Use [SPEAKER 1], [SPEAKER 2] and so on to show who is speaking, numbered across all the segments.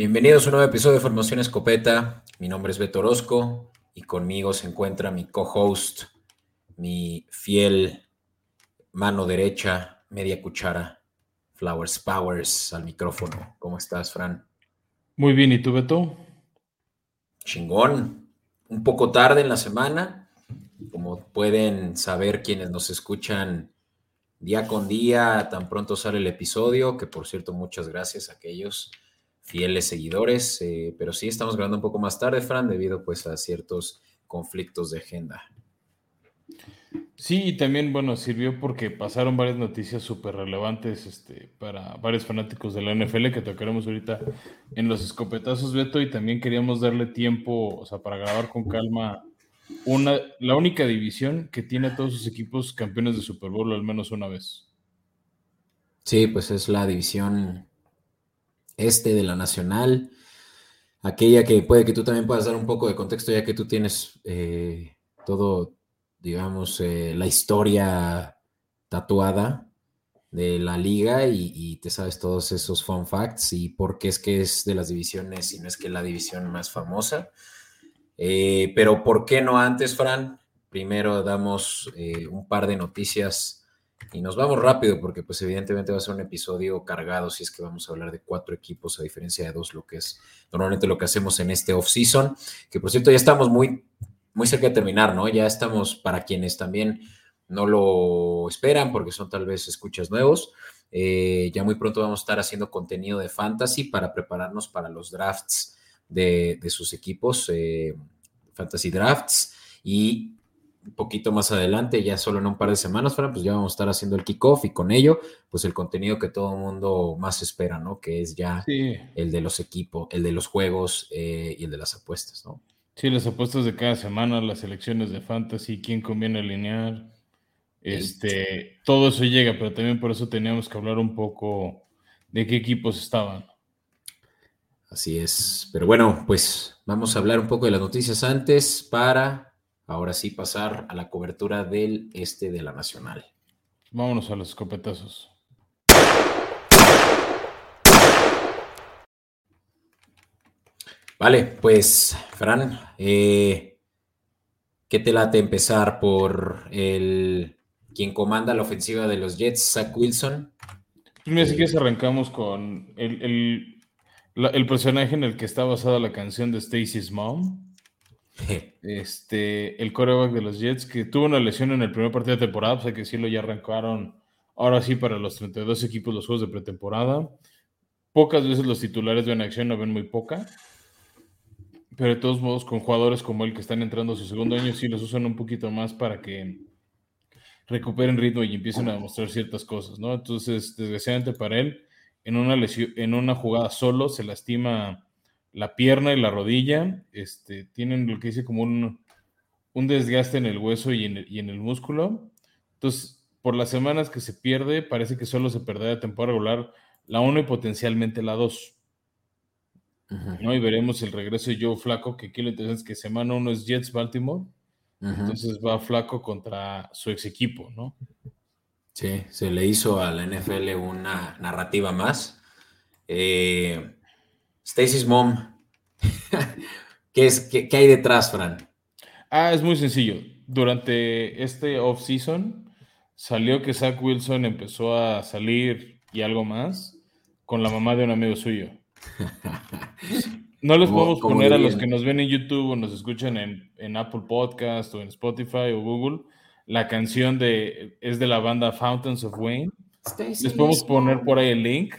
[SPEAKER 1] Bienvenidos a un nuevo episodio de Formación Escopeta. Mi nombre es Beto Orozco y conmigo se encuentra mi co-host, mi fiel mano derecha, media cuchara, Flowers Powers al micrófono. ¿Cómo estás, Fran?
[SPEAKER 2] Muy bien, ¿y tú, Beto?
[SPEAKER 1] Chingón. Un poco tarde en la semana. Como pueden saber quienes nos escuchan día con día, tan pronto sale el episodio, que por cierto, muchas gracias a aquellos fieles seguidores, eh, pero sí estamos grabando un poco más tarde, Fran, debido pues a ciertos conflictos de agenda.
[SPEAKER 2] Sí, y también, bueno, sirvió porque pasaron varias noticias súper relevantes este, para varios fanáticos de la NFL que tocaremos ahorita en los escopetazos, Beto, y también queríamos darle tiempo, o sea, para grabar con calma una, la única división que tiene a todos sus equipos campeones de Super Bowl al menos una vez.
[SPEAKER 1] Sí, pues es la división este de la Nacional, aquella que puede que tú también puedas dar un poco de contexto, ya que tú tienes eh, todo, digamos, eh, la historia tatuada de la liga y, te sabes todos esos fun facts y por qué es que es de las divisiones y no es que la división más famosa. Eh, pero ¿por qué no antes, Fran? Primero damos un par de noticias y nos vamos rápido porque pues evidentemente va a ser un episodio cargado si es que vamos a hablar de cuatro equipos a diferencia de dos, lo que es normalmente lo que hacemos en este off-season, que por cierto ya estamos muy, muy cerca de terminar, ¿no? Ya estamos para quienes también no lo esperan porque son tal vez escuchas nuevos. Eh, ya muy pronto vamos a estar haciendo contenido de fantasy para prepararnos para los drafts de, sus equipos, eh, fantasy drafts. Y un poquito más adelante, ya solo en un par de semanas, pues ya vamos a estar haciendo el kickoff y con ello, pues el contenido que todo el mundo más espera, ¿no? Que es ya el de los equipos, el de los juegos eh, y el de las apuestas, ¿no?
[SPEAKER 2] Sí, las apuestas de cada semana, las elecciones de fantasy, quién conviene alinear, este, todo eso llega, pero también por eso teníamos que hablar un poco de qué equipos estaban.
[SPEAKER 1] Así es, pero bueno, pues vamos a hablar un poco de las noticias antes para ahora sí pasar a la cobertura del este de la Nacional.
[SPEAKER 2] Vámonos a los escopetazos.
[SPEAKER 1] Vale, pues, Fran, eh, ¿qué te late empezar por el quien comanda la ofensiva de los Jets, Zach Wilson?
[SPEAKER 2] Pues mira, si quieres arrancamos con el, el, personaje en el que está basada la canción de Stacy's Mom. Este, el coreback de los Jets, que tuvo una lesión en el primer partido de temporada, o sea que sí lo ya arrancaron ahora sí para los 32 equipos los juegos de pretemporada. Pocas veces los titulares ven acción, no ven muy poca. Pero de todos modos, con jugadores como él que están entrando a su segundo año, sí los usan un poquito más para que recuperen ritmo y empiecen a demostrar ciertas cosas, ¿no? Entonces, desgraciadamente para él, en una lesión, en una jugada solo, se lastima la pierna y la rodilla este, tienen lo que dice como un, desgaste en el hueso y en el, músculo. Entonces, por las semanas que se pierde, parece que solo se perderá de temporada regular la 1 y potencialmente la 2. ¿no? Y veremos el regreso de Joe Flaco, que aquí lo interesante es que semana 1 es Jets Baltimore. Entonces va Flaco contra su ex equipo, ¿no?
[SPEAKER 1] Sí, se le hizo a la NFL una narrativa más. Eh, Stacy's Mom. ¿Qué, es, qué, hay detrás, Fran?
[SPEAKER 2] Ah, es muy sencillo. Durante este off-season salió que Zach Wilson empezó a salir y algo más con la mamá de un amigo suyo. No les podemos poner a los que nos ven en YouTube o nos escuchan en, en, Apple Podcast o en Spotify o Google la canción de es de la banda Fountains of Wayne. les podemos poner por ahí el link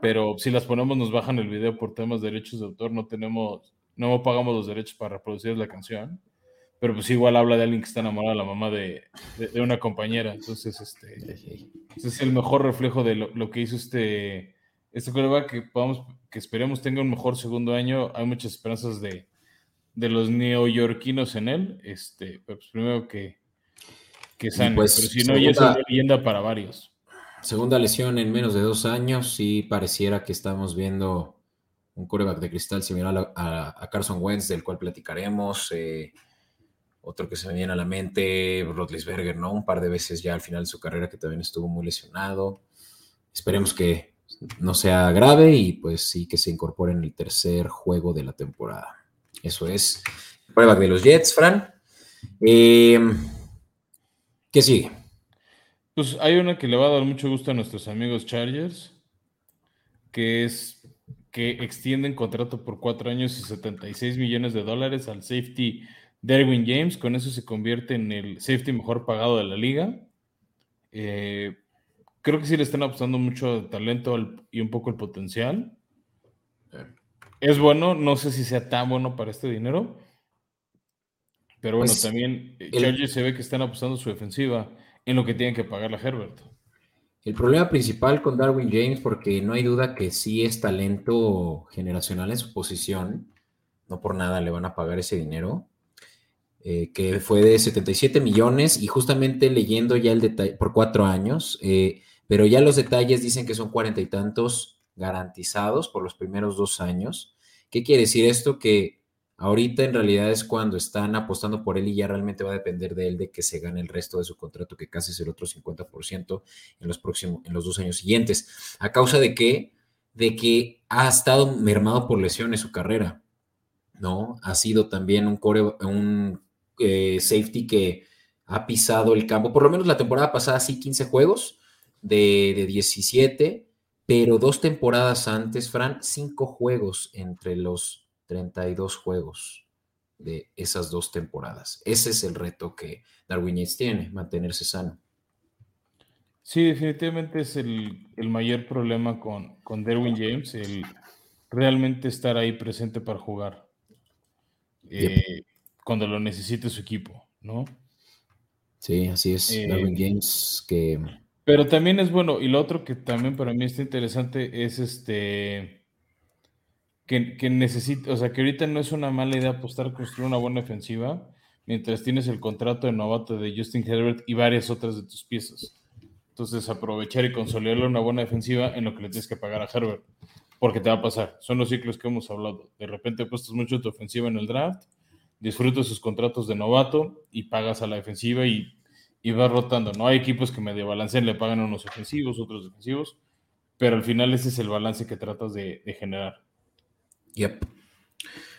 [SPEAKER 2] pero si las ponemos nos bajan el video por temas de derechos de autor, no tenemos, no pagamos los derechos para reproducir la canción, pero pues igual habla de alguien que está enamorado de la mamá de, de, una compañera, entonces este, ese es el mejor reflejo de lo, que hizo este, este coreback que podamos, que esperemos tenga un mejor segundo año, hay muchas esperanzas de, de los neoyorquinos en él, este, pues primero que, que sane, pues, pero si no, ya es una leyenda para varios.
[SPEAKER 1] Segunda lesión en menos de dos años y pareciera que estamos viendo un coreback de cristal similar a, Carson Wentz, del cual platicaremos. Eh, otro que se me viene a la mente, Rotlisberger, ¿no? Un par de veces ya al final de su carrera que también estuvo muy lesionado. Esperemos que no sea grave y pues sí que se incorpore en el tercer juego de la temporada. Eso es prueba de los Jets, Fran. Em, ¿Qué sigue?
[SPEAKER 2] Pues hay una que le va a dar mucho gusto a nuestros amigos Chargers, que es que extienden contrato por cuatro años y 76 millones de dólares al safety Derwin James. Con eso se convierte en el safety mejor pagado de la liga. Eh, creo que sí le están apostando mucho talento y un poco el potencial. Es bueno, no sé si sea tan bueno para este dinero. Pero bueno, pues, también eh, Chargers se ve que están apostando su defensiva en lo que tienen que pagar a Herbert.
[SPEAKER 1] El problema principal con Darwin James, porque no hay duda que sí es talento generacional en su posición, no por nada le van a pagar ese dinero, eh, que fue de 77 millones y justamente leyendo ya el detalle por cuatro años, eh, pero ya los detalles dicen que son cuarenta y tantos garantizados por los primeros dos años. ¿Qué quiere decir esto? Que ahorita en realidad es cuando están apostando por él y ya realmente va a depender de él de que se gane el resto de su contrato, que casi es el otro 50% en los próximos, en los dos años siguientes. ¿A causa de qué? De que ha estado mermado por lesiones su carrera, ¿no? Ha sido también un, core, un eh, safety que ha pisado el campo, por lo menos la temporada pasada sí 15 juegos, de, 17, pero dos temporadas antes, Fran, cinco juegos entre los 32 juegos de esas dos temporadas. Ese es el reto que Darwin Yates tiene, mantenerse sano.
[SPEAKER 2] Sí, definitivamente es el, mayor problema con, con Darwin James, el realmente estar ahí presente para jugar eh, cuando lo necesite su equipo, ¿no?
[SPEAKER 1] Sí, así es. Eh, Darwin James que
[SPEAKER 2] pero también es bueno, y lo otro que también para mí está interesante es este que, que necesita, o sea, que ahorita no es una mala idea apostar construir una buena ofensiva mientras tienes el contrato de novato de Justin Herbert y varias otras de tus piezas. Entonces, aprovechar y consolidar una buena defensiva en lo que le tienes que pagar a Herbert, porque te va a pasar. Son los ciclos que hemos hablado. De repente apuestas mucho tu ofensiva en el draft, disfrutas sus contratos de novato y pagas a la defensiva y y va rotando, ¿no? Hay equipos que medio balancen, le pagan unos ofensivos, otros defensivos, pero al final ese es el balance que tratas de, generar.
[SPEAKER 1] Yep.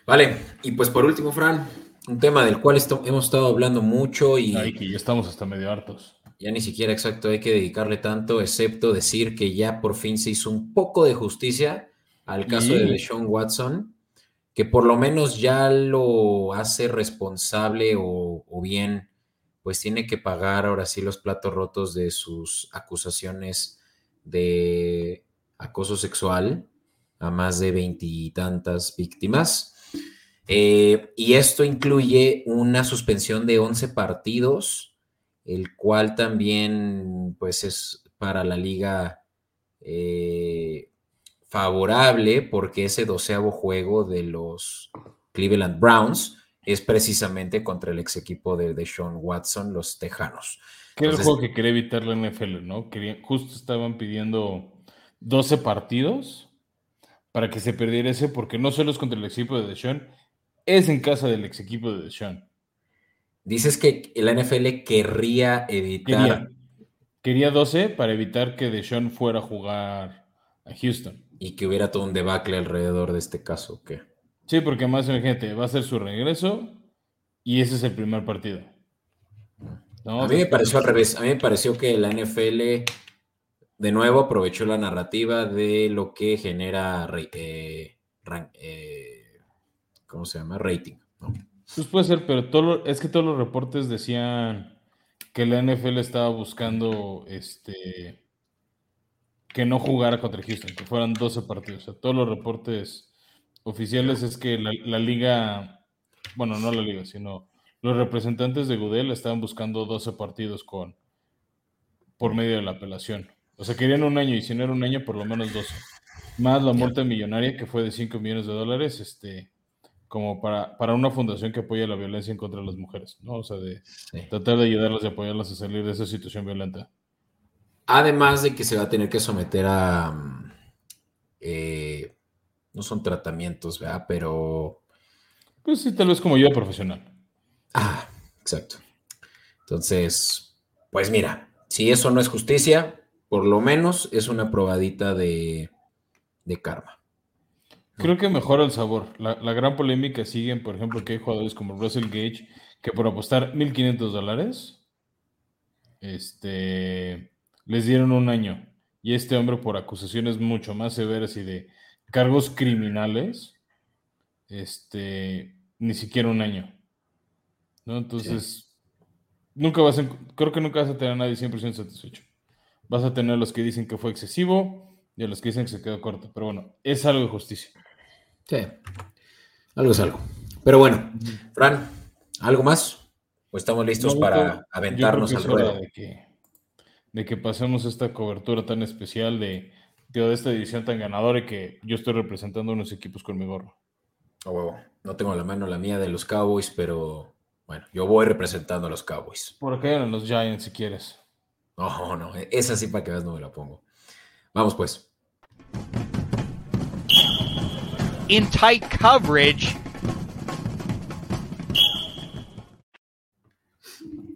[SPEAKER 1] Vale, y pues por último, Fran, un tema del cual hemos estado hablando mucho y...
[SPEAKER 2] Ay, que ya estamos hasta medio hartos.
[SPEAKER 1] Ya ni siquiera exacto hay que dedicarle tanto, excepto decir que ya por fin se hizo un poco de justicia al caso de Deshaun Watson, que por lo menos ya lo hace responsable o, o bien pues tiene que pagar ahora sí los platos rotos de sus acusaciones de acoso sexual a más de veintitantas víctimas. Eh, y esto incluye una suspensión de 11 partidos, el cual también pues es para la liga eh, favorable porque ese doceavo juego de los Cleveland Browns es precisamente contra el ex equipo de, de Sean Watson, los Tejanos.
[SPEAKER 2] Que es el juego que quería evitar la NFL, ¿no? justo estaban pidiendo 12 partidos para que se perdiera ese, porque no solo es contra el ex equipo de Deshaun, es en casa del ex equipo de Deshaun.
[SPEAKER 1] Dices que la NFL querría evitar.
[SPEAKER 2] Quería, 12 para evitar que Deshaun fuera a jugar a Houston.
[SPEAKER 1] Y que hubiera todo un debacle alrededor de este caso, ¿qué?
[SPEAKER 2] Sí, porque más gente va a ser su regreso y ese es el primer partido.
[SPEAKER 1] A mí me pareció al revés. A mí me pareció que la NFL de nuevo aprovechó la narrativa de lo que genera eh, eh, ¿cómo se llama? Rating.
[SPEAKER 2] Pues puede ser, pero todo es que todos los reportes decían que la NFL estaba buscando este que no jugara contra Houston, que fueran 12 partidos. O sea, todos los reportes oficiales es que la, liga, bueno, no la liga, sino los representantes de Gudel estaban buscando 12 partidos con por medio de la apelación. O sea, querían un año y si no era un año, por lo menos 12. Más la multa millonaria que fue de 5 millones de dólares, este, como para, para una fundación que apoya la violencia en contra de las mujeres, ¿no? O sea, de tratar de ayudarlas y apoyarlas a salir de esa situación violenta.
[SPEAKER 1] Además de que se va a tener que someter a eh, no son tratamientos, ¿verdad? Pero...
[SPEAKER 2] Pues sí, tal vez como yo profesional.
[SPEAKER 1] Ah, exacto. Entonces, pues mira, si eso no es justicia, por lo menos es una probadita de, de karma.
[SPEAKER 2] Creo que mejora el sabor. La, gran polémica sigue, por ejemplo, que hay jugadores como Russell Gage que por apostar 1.500 dólares este, les dieron un año. Y este hombre por acusaciones mucho más severas y de cargos criminales, este, ni siquiera un año. ¿no? Entonces, nunca vas a, creo que nunca vas a tener a nadie 100% satisfecho. Vas a tener a los que dicen que fue excesivo y a los que dicen que se quedó corto. Pero bueno, es algo de justicia.
[SPEAKER 1] Sí, algo es algo. Pero bueno, Fran, ¿algo más? ¿O estamos listos para aventarnos al ruedo?
[SPEAKER 2] De que, de que pasemos esta cobertura tan especial de, de esta edición tan ganadora y que yo estoy representando unos equipos con mi gorro.
[SPEAKER 1] Oh, No tengo la mano la mía de los Cowboys, pero bueno, yo voy representando a los Cowboys.
[SPEAKER 2] Por acá eran los Giants, si quieres.
[SPEAKER 1] No, no, esa sí para que veas no me la pongo. Vamos pues. In tight coverage.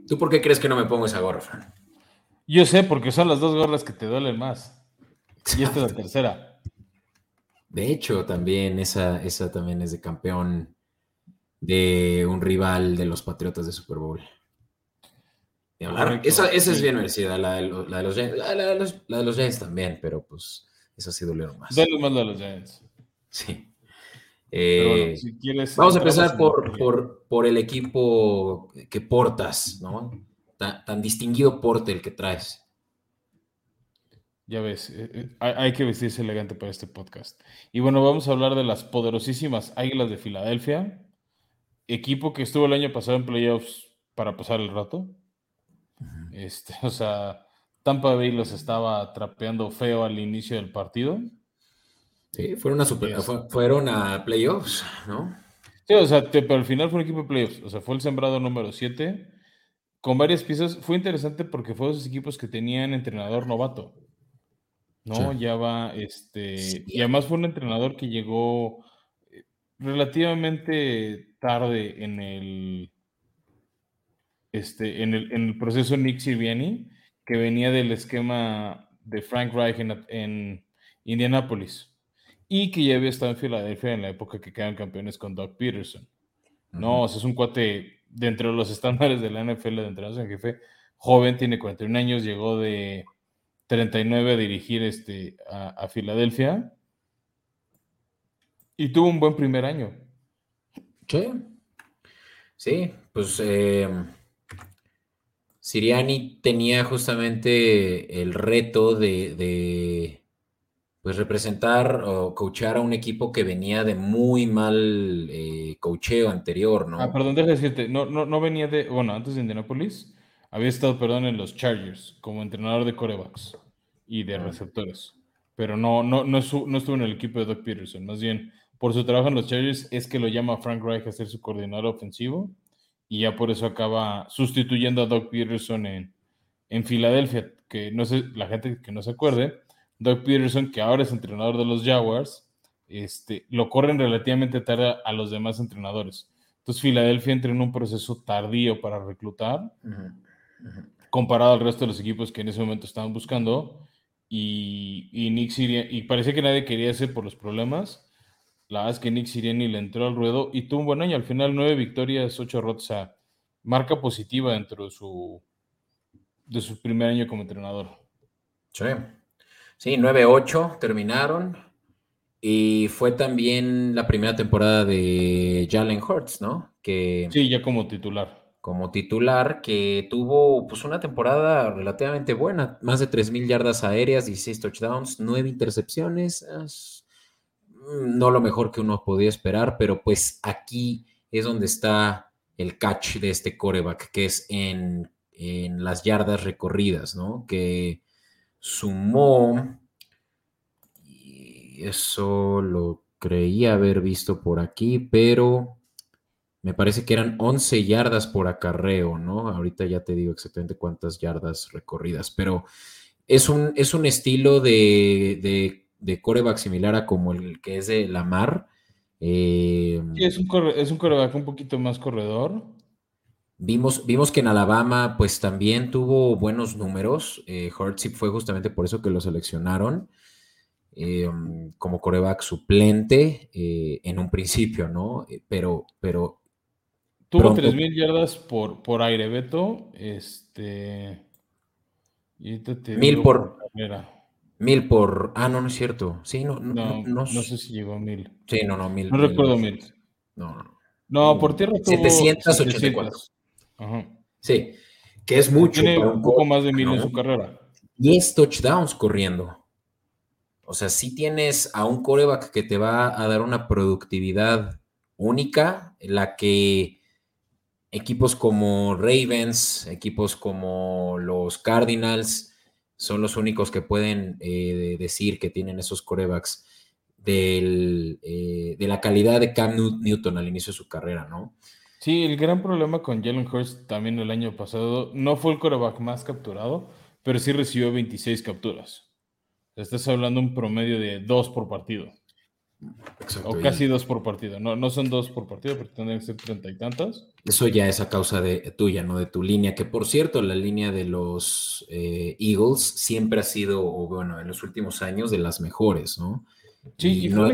[SPEAKER 1] ¿Tú por qué crees que no me pongo esa gorra, Fran?
[SPEAKER 2] Yo sé, porque son las dos gorras que te duelen más. Y esta es la tercera.
[SPEAKER 1] De hecho, también esa, esa también es de campeón de un rival de los Patriotas de Super Bowl. Esa, es bien merecida, la de, los, la, de los, la, de los, Giants también, pero pues esa sí dolieron más.
[SPEAKER 2] Dale más de los Giants.
[SPEAKER 1] Sí. Eh, vamos a empezar por, por, por, el equipo que portas, ¿no? Tan, distinguido porte el que traes.
[SPEAKER 2] Ya ves, eh, eh, hay que vestirse elegante para este podcast. Y bueno, vamos a hablar de las poderosísimas Águilas de Filadelfia, equipo que estuvo el año pasado en playoffs para pasar el rato. Este, o sea, Tampa Bay los estaba trapeando feo al inicio del partido.
[SPEAKER 1] Sí, fueron a, super, fueron a playoffs, ¿no?
[SPEAKER 2] Sí, o sea, pero al final fue un equipo de playoffs. O sea, fue el sembrado número 7 con varias piezas. Fue interesante porque fue de esos equipos que tenían entrenador novato. ¿No? Ya va, este. Y además fue un entrenador que llegó eh, relativamente tarde en el este, en, el, en el proceso Nick Sirianni, que venía del esquema de Frank Reich en, en Indianapolis y que ya había estado en Filadelfia en la época que quedan campeones con Doug Peterson. No, o sea, es un cuate dentro de los estándares de la NFL de entrenadores en jefe, joven, tiene 41 años, llegó de 39 a dirigir este, a, Filadelfia y tuvo un buen primer año.
[SPEAKER 1] Sí, sí, pues eh, Siriani tenía justamente el reto de, pues representar o coachar a un equipo que venía de muy mal eh, coacheo anterior, ¿no?
[SPEAKER 2] Ah, perdón, déjame decirte, no, no, no venía de, bueno, antes de Indianapolis, había estado, perdón, en los Chargers como entrenador de corebacks y de ah. receptores, pero no, no, no, no estuvo en el equipo de Doug Peterson, más bien por su trabajo en los Chargers es que lo llama Frank Reich a ser su coordinador ofensivo y ya por eso acaba sustituyendo a Doug Peterson en, en Filadelfia, que no sé, la gente que no se acuerde, Doug Peterson, que ahora es entrenador de los Jaguars, este, lo corren relativamente tarde a los demás entrenadores. Entonces Filadelfia entra en un proceso tardío para reclutar, comparado al resto de los equipos que en ese momento estaban buscando, y, y Nick Sirianni, y parecía que nadie quería hacer por los problemas, la verdad es que Nick Sirianni le entró al ruedo y tuvo un buen año. Al final, nueve victorias, ocho. O marca positiva dentro de su, de su primer año como entrenador.
[SPEAKER 1] Sí, sí 9-8 terminaron. Y fue también la primera temporada de Jalen Hurts, ¿no? Que,
[SPEAKER 2] sí, ya como titular.
[SPEAKER 1] Como titular, que tuvo pues una temporada relativamente buena, más de 3.000 yardas aéreas, 16 touchdowns, 9 intercepciones. No lo mejor que uno podía esperar, pero pues aquí es donde está el catch de este coreback, que es en, las yardas recorridas, ¿no? Que sumó, y eso lo creía haber visto por aquí, pero me parece que eran 11 yardas por acarreo, ¿no? Ahorita ya te digo exactamente cuántas yardas recorridas, pero es un, es un estilo de coreback similar a como el que es de Lamar.
[SPEAKER 2] Eh, sí, es un, es un coreback un poquito más corredor.
[SPEAKER 1] Vimos, vimos que en Alabama pues también tuvo buenos números. Eh, fue justamente por eso que lo seleccionaron eh, como coreback suplente eh, en un principio, ¿no? Eh, pero, pero
[SPEAKER 2] Tuvo 3.000 yardas por, por aire, Beto. Este.
[SPEAKER 1] mil por. Mil por. Ah, no, no es cierto. Sí, no,
[SPEAKER 2] no, no, sé si llegó a mil.
[SPEAKER 1] Sí, no, no, mil.
[SPEAKER 2] No recuerdo mil.
[SPEAKER 1] No, no.
[SPEAKER 2] No, por tierra
[SPEAKER 1] tuvo 784. Ajá. Sí, que es mucho.
[SPEAKER 2] Tiene un poco más de mil en su carrera.
[SPEAKER 1] 10 touchdowns corriendo. O sea, si tienes a un coreback que te va a dar una productividad única, la que equipos como Ravens, equipos como los Cardinals, son los únicos que pueden eh, decir que tienen esos corebacks eh, de la calidad de Cam Newton al inicio de su carrera, ¿no?
[SPEAKER 2] Sí, el gran problema con Jalen Hurst también el año pasado no fue el coreback más capturado, pero sí recibió 26 capturas. Estás hablando un promedio de dos por partido. O casi dos por partido. No, no son dos por partido, pero tendrían que ser treinta y tantas.
[SPEAKER 1] Eso ya es a causa de tuya, no de tu línea. Que por cierto, la línea de los eh, Eagles siempre ha sido, o bueno, en los últimos años, de las mejores, ¿no?
[SPEAKER 2] Sí, y, no,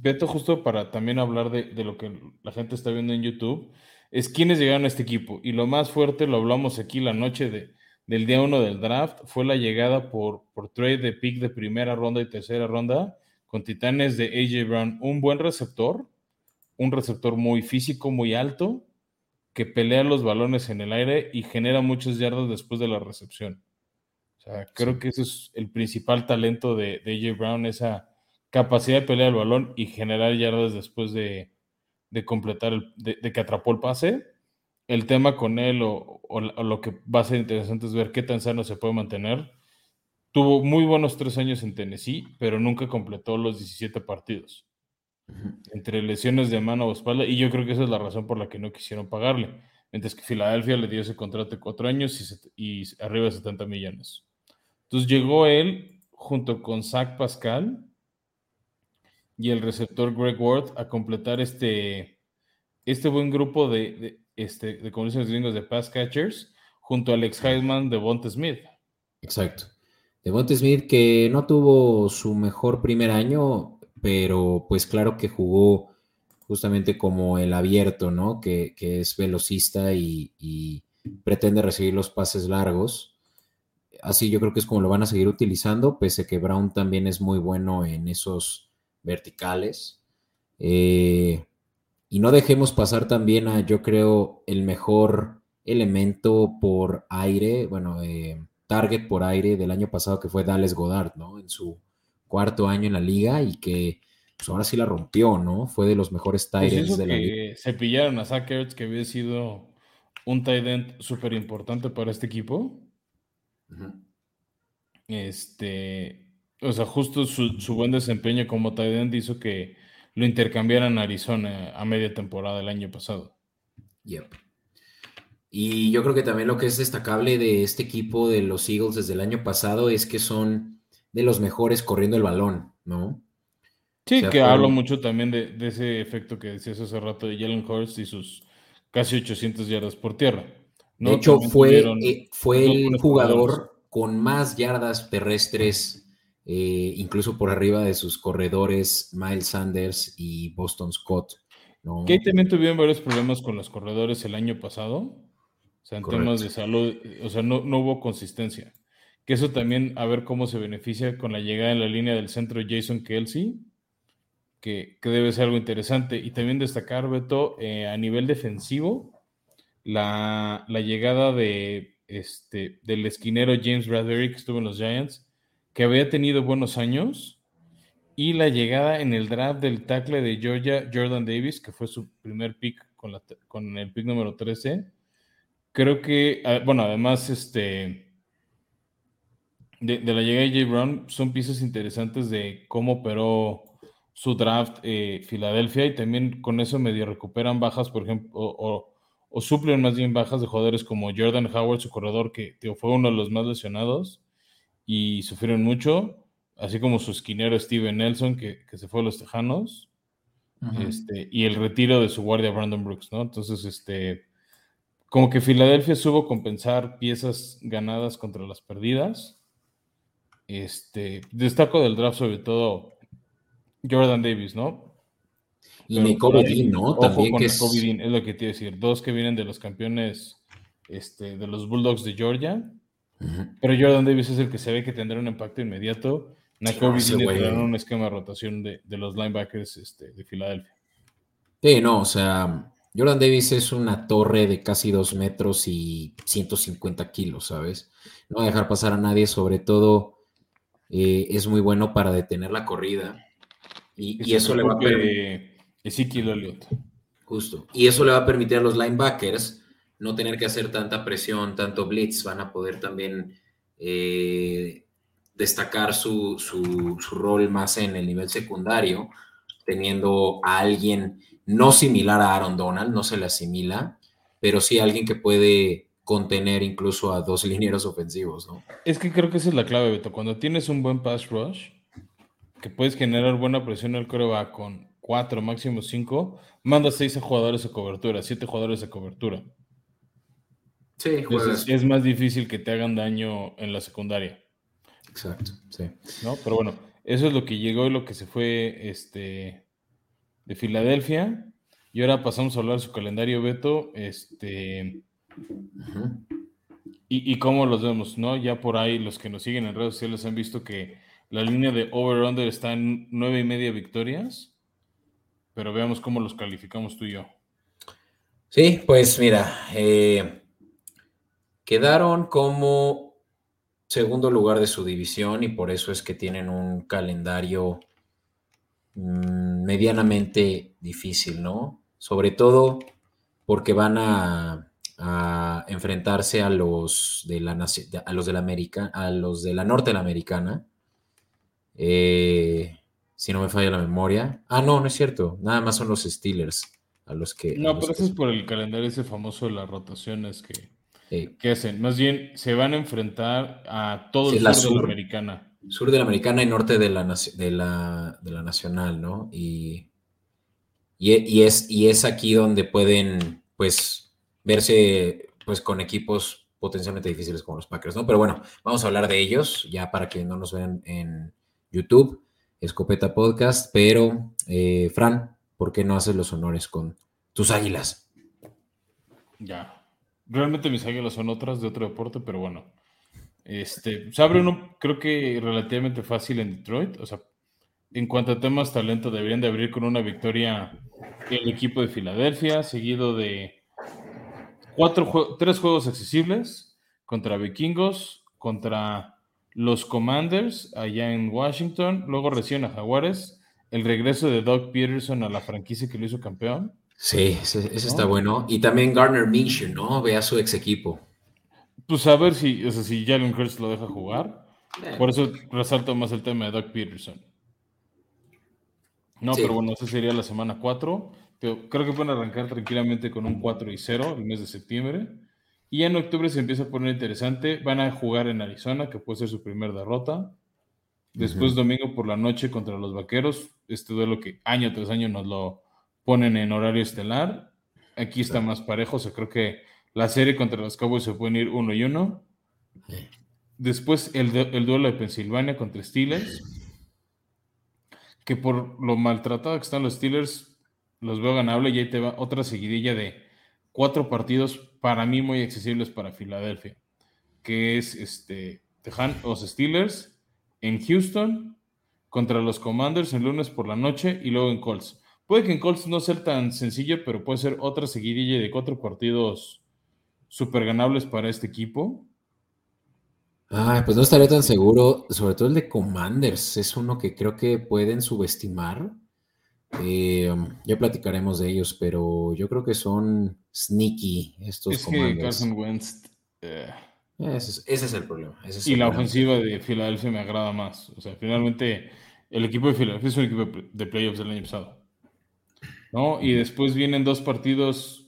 [SPEAKER 2] Beto, justo para también hablar de, de, lo que la gente está viendo en YouTube, es quiénes llegaron a este equipo. Y lo más fuerte, lo hablamos aquí la noche de, del día uno del draft, fue la llegada por, por trade de pick de primera ronda y tercera ronda con Titanes de AJ Brown, un buen receptor, un receptor muy físico, muy alto, que pelea los balones en el aire y genera muchos yardas después de la recepción. O sea, creo que ese es el principal talento de, AJ Brown, esa capacidad de pelear el balón y generar yardas después de, completar, el, de, que atrapó el pase. El tema con él o, o, lo que va a ser interesante es ver qué tan sano se puede mantener Tuvo muy buenos tres años en Tennessee, pero nunca completó los 17 partidos. Entre lesiones de mano o espalda, y yo creo que esa es la razón por la que no quisieron pagarle. Mientras que Filadelfia le dio ese contrato de cuatro años y, arriba de 70 millones. Entonces llegó él junto con Zach Pascal y el receptor Greg Ward a completar este, este buen grupo de, de, este, de, como dicen los gringos, de pass catchers, junto a Alex Heisman de Bonte Smith.
[SPEAKER 1] Exacto. Devonta Smith que no tuvo su mejor primer año, pero pues claro que jugó justamente como el abierto, ¿no? Que, es velocista y, pretende recibir los pases largos. Así yo creo que es como lo van a seguir utilizando, pese a que Brown también es muy bueno en esos verticales. Eh, y no dejemos pasar también a, yo creo, el mejor elemento por aire, bueno, eh, target por aire del año pasado que fue Dallas Goddard, ¿no? En su cuarto año en la liga y que pues ahora sí la rompió, ¿no? Fue de los mejores
[SPEAKER 2] pues
[SPEAKER 1] tight de la liga.
[SPEAKER 2] Se pillaron a Zach que había sido un tight end súper importante para este equipo. Este, o sea, justo su, buen desempeño como tight end hizo que lo intercambiaran a Arizona a media temporada el año pasado.
[SPEAKER 1] Yep. Y yo creo que también lo que es destacable de este equipo de los Eagles desde el año pasado es que son de los mejores corriendo el balón, ¿no?
[SPEAKER 2] Sí, que hablo mucho también de, ese efecto que decías hace rato de Jalen Hurst y sus casi 800 yardas por tierra.
[SPEAKER 1] De hecho, fue, eh, fue el jugador con más yardas terrestres, eh, incluso por arriba de sus corredores Miles Sanders y Boston Scott. ¿no?
[SPEAKER 2] Que también tuvieron varios problemas con los corredores el año pasado sea, en temas de salud, o sea, no, no, hubo consistencia. Que eso también, a ver cómo se beneficia con la llegada en la línea del centro Jason Kelsey, que, que debe ser algo interesante. Y también destacar, Beto, eh, a nivel defensivo, la, la, llegada de, este, del esquinero James Bradbury, que estuvo en los Giants, que había tenido buenos años, y la llegada en el draft del tackle de Georgia, Jordan Davis, que fue su primer pick con, la, con el pick número 13 creo que, bueno, además, este, de, la llegada de Jay Brown, son piezas interesantes de cómo operó su draft eh, Filadelfia y también con eso medio recuperan bajas, por ejemplo, o, suplen más bien bajas de jugadores como Jordan Howard, su corredor, que fue uno de los más lesionados y sufrieron mucho, así como su esquinero Steven Nelson, que, se fue a los Tejanos, este, y el retiro de su guardia Brandon Brooks, ¿no? Entonces, este como que Filadelfia supo compensar piezas ganadas contra las perdidas. Este, destaco del draft sobre todo Jordan Davis, ¿no?
[SPEAKER 1] Y Nico Dean, ¿no?
[SPEAKER 2] También que es... es lo que te iba a decir. Dos que vienen de los campeones este, de los Bulldogs de Georgia. Pero Jordan Davis es el que se ve que tendrá un impacto inmediato. Nakobe Dean un esquema de rotación de, de los linebackers este, de Filadelfia.
[SPEAKER 1] Sí, no, o sea, Jordan Davis es una torre de casi dos metros y 150 kilos, ¿sabes? No va a dejar pasar a nadie, sobre todo eh, es muy bueno para detener la corrida. Y, eso le va a permitir.
[SPEAKER 2] Ezekiel Elliott.
[SPEAKER 1] Justo. Y eso le va a permitir a los linebackers no tener que hacer tanta presión, tanto blitz. Van a poder también eh, destacar su, su, su rol más en el nivel secundario, teniendo a alguien no similar a Aaron Donald, no se le asimila, pero sí alguien que puede contener incluso a dos linieros ofensivos, ¿no?
[SPEAKER 2] Es que creo que esa es la clave, Beto. Cuando tienes un buen pass rush, que puedes generar buena presión al va con cuatro, máximo cinco, manda seis jugadores de cobertura, siete jugadores de cobertura.
[SPEAKER 1] Sí,
[SPEAKER 2] es más difícil que te hagan daño en la secundaria.
[SPEAKER 1] Exacto, sí.
[SPEAKER 2] ¿No? Pero bueno, eso es lo que llegó y lo que se fue este, de Filadelfia. Y ahora pasamos a hablar de su calendario, Beto. Este. y, cómo los vemos, ¿no? Ya por ahí los que nos siguen en redes sociales han visto que la línea de over-under está en nueve y media victorias. Pero veamos cómo los calificamos tú y yo.
[SPEAKER 1] Sí, pues mira, eh, quedaron como segundo lugar de su división y por eso es que tienen un calendario medianamente difícil, ¿no? Sobre todo porque van a, enfrentarse a los de la a los de la América, a los de la norte americana. Eh, si no me falla la memoria. Ah, no, no es cierto. Nada más son los Steelers a los que.
[SPEAKER 2] No, pero eso es por el calendario ese famoso de las rotaciones que, que hacen. Más bien se van a enfrentar a todo el sur de la americana
[SPEAKER 1] sur de la americana y norte de la, de la, de la nacional, ¿no? Y, y, es, y es aquí donde pueden, pues, verse, pues, con equipos potencialmente difíciles como los Packers, ¿no? Pero bueno, vamos a hablar de ellos, ya para que no nos vean en YouTube, Escopeta Podcast, pero, eh, Fran, ¿por qué no haces los honores con tus águilas?
[SPEAKER 2] Ya, realmente mis águilas son otras de otro deporte, pero bueno, este, se abre uno, creo que relativamente fácil en Detroit. O sea, en cuanto a temas talento, deberían de abrir con una victoria el equipo de Filadelfia, seguido de cuatro, tres juegos accesibles contra Vikingos, contra los Commanders allá en Washington, luego reciben a Jaguares, el regreso de Doug Peterson a la franquicia que lo hizo campeón.
[SPEAKER 1] Sí, ese, está bueno. Y también Garner Minshew, ¿no? Ve a su ex equipo.
[SPEAKER 2] Pues a ver si, o sea, si Jalen Hurts lo deja jugar. Eh. Por eso resalto más el tema de Doug Peterson. No, pero bueno, esa sería la semana 4. Pero creo que pueden arrancar tranquilamente con un 4 y 0 el mes de septiembre. Y en octubre se empieza a poner interesante. Van a jugar en Arizona, que puede ser su primer derrota. Después, domingo por la noche contra los vaqueros. Este duelo que año tras año nos lo ponen en horario estelar. Aquí está más parejo. O sea, creo que la serie contra los Cowboys se pueden ir uno y uno. Después el, duelo de Pensilvania contra Steelers. Que por lo maltratado que están los Steelers, los veo ganable. Y ahí te va otra seguidilla de cuatro partidos para mí muy accesibles para Filadelfia. Que es este Tejan, los Steelers en Houston contra los Commanders el lunes por la noche y luego en Colts. Puede que en Colts no sea tan sencillo, pero puede ser otra seguidilla de cuatro partidos súper ganables para este equipo.
[SPEAKER 1] Ay, pues no estaría tan seguro, sobre todo el de Commanders, es uno que creo que pueden subestimar. Eh, ya platicaremos de ellos, pero yo creo que son sneaky estos
[SPEAKER 2] es Que Carson Wentz, eh,
[SPEAKER 1] ese, es, el problema.
[SPEAKER 2] y la ofensiva de Filadelfia me agrada más. O sea, finalmente el equipo de Filadelfia es un equipo de playoffs del año pasado. ¿no? Y después vienen dos partidos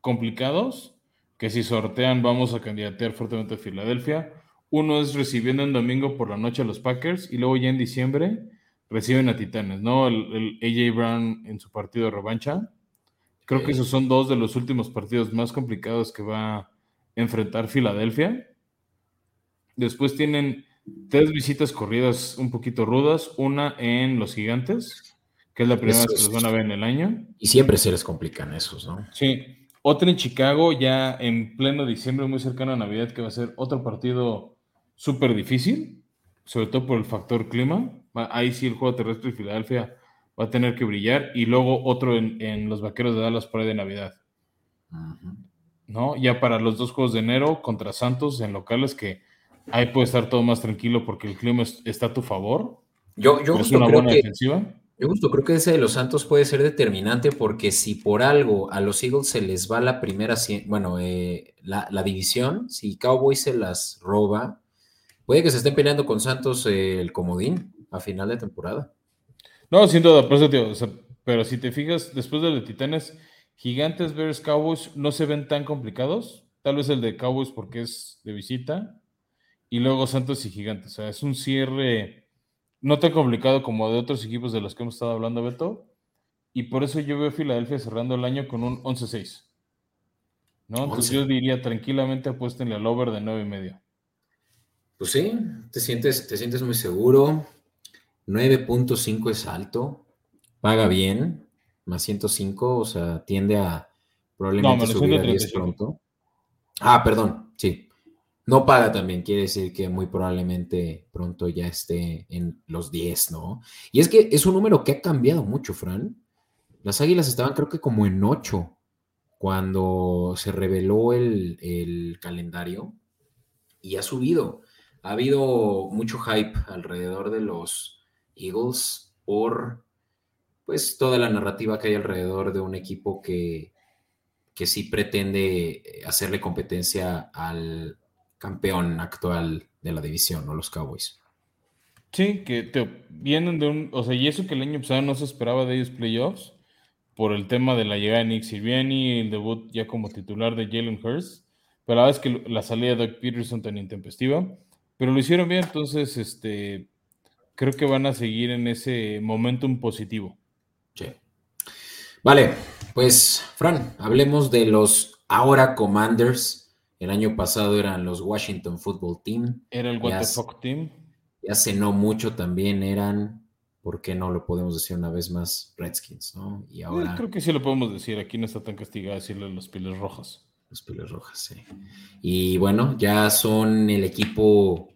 [SPEAKER 2] complicados que si sortean vamos a candidatear fuertemente a Filadelfia. Uno es recibiendo en domingo por la noche a los Packers y luego ya en diciembre reciben a Titanes, ¿no? El, AJ Brown en su partido de revancha. Creo que esos son dos de los últimos partidos más complicados que va a enfrentar Filadelfia. Después tienen tres visitas corridas un poquito rudas. Una en los Gigantes, que es la primera vez que los van a ver en el año.
[SPEAKER 1] Y siempre se les complican esos, ¿no?
[SPEAKER 2] Sí. Otra en Chicago, ya en pleno diciembre, muy cercano a Navidad, que va a ser otro partido súper difícil, sobre todo por el factor clima. Ahí sí el juego terrestre de Filadelfia va a tener que brillar. Y luego otro en, los Vaqueros de Dallas por ahí de Navidad. ¿No? Ya para los dos juegos de enero contra Santos en locales que ahí puede estar todo más tranquilo porque el clima está a tu favor.
[SPEAKER 1] Yo, yo es una buena defensiva. Yo justo creo que ese de los Santos puede ser determinante porque si por algo a los Eagles se les va la primera, bueno, eh, la, división, si Cowboys se las roba, puede que se estén peleando con Santos eh, el comodín a final de temporada.
[SPEAKER 2] No, sin duda, pero si te fijas, después de los Titanes, Gigantes versus Cowboys no se ven tan complicados. Tal vez el de Cowboys porque es de visita. Y luego Santos y Gigantes. O sea, es un cierre no tan complicado como de otros equipos de los que hemos estado hablando, Beto. Y por eso yo veo a Filadelfia cerrando el año con un 11-6. ¿no? Entonces yo diría tranquilamente apuéstenle al over de 9 y medio.
[SPEAKER 1] Pues sí, te sientes, te sientes muy seguro. 9.5 es alto, paga bien, más 105, o sea, tiende a probablemente subir a 10 pronto. Ah, perdón, sí. No paga también, quiere decir que muy probablemente pronto ya esté en los 10, ¿no? Y es que es un número que ha cambiado mucho, Fran. Las Águilas estaban creo que como en 8 cuando se reveló el, el calendario y ha subido. Ha habido mucho hype alrededor de los Eagles por pues toda la narrativa que hay alrededor de un equipo que, que sí pretende hacerle competencia al campeón actual de la división, ¿no? Los Cowboys.
[SPEAKER 2] Sí, que te, vienen de un, o sea, y eso que el año pasado no se esperaba de ellos playoffs por el tema de la llegada de Nick Sirianni, el debut ya como titular de Jalen Hurst, pero la es que la salida de Doug Peterson tan intempestiva, pero lo hicieron bien, entonces, este, creo que van a seguir en ese momentum positivo.
[SPEAKER 1] Sí. Vale, pues Fran, hablemos de los ahora Commanders. El año pasado eran los Washington Football Team.
[SPEAKER 2] Era el What Team.
[SPEAKER 1] Ya cenó mucho también eran, ¿por qué no lo podemos decir una vez más? Redskins, ¿no?
[SPEAKER 2] Y ahora... creo que sí lo podemos decir, aquí no está tan castigado decirle los Piles Rojas.
[SPEAKER 1] Los Piles Rojas, sí. Y bueno, ya son el equipo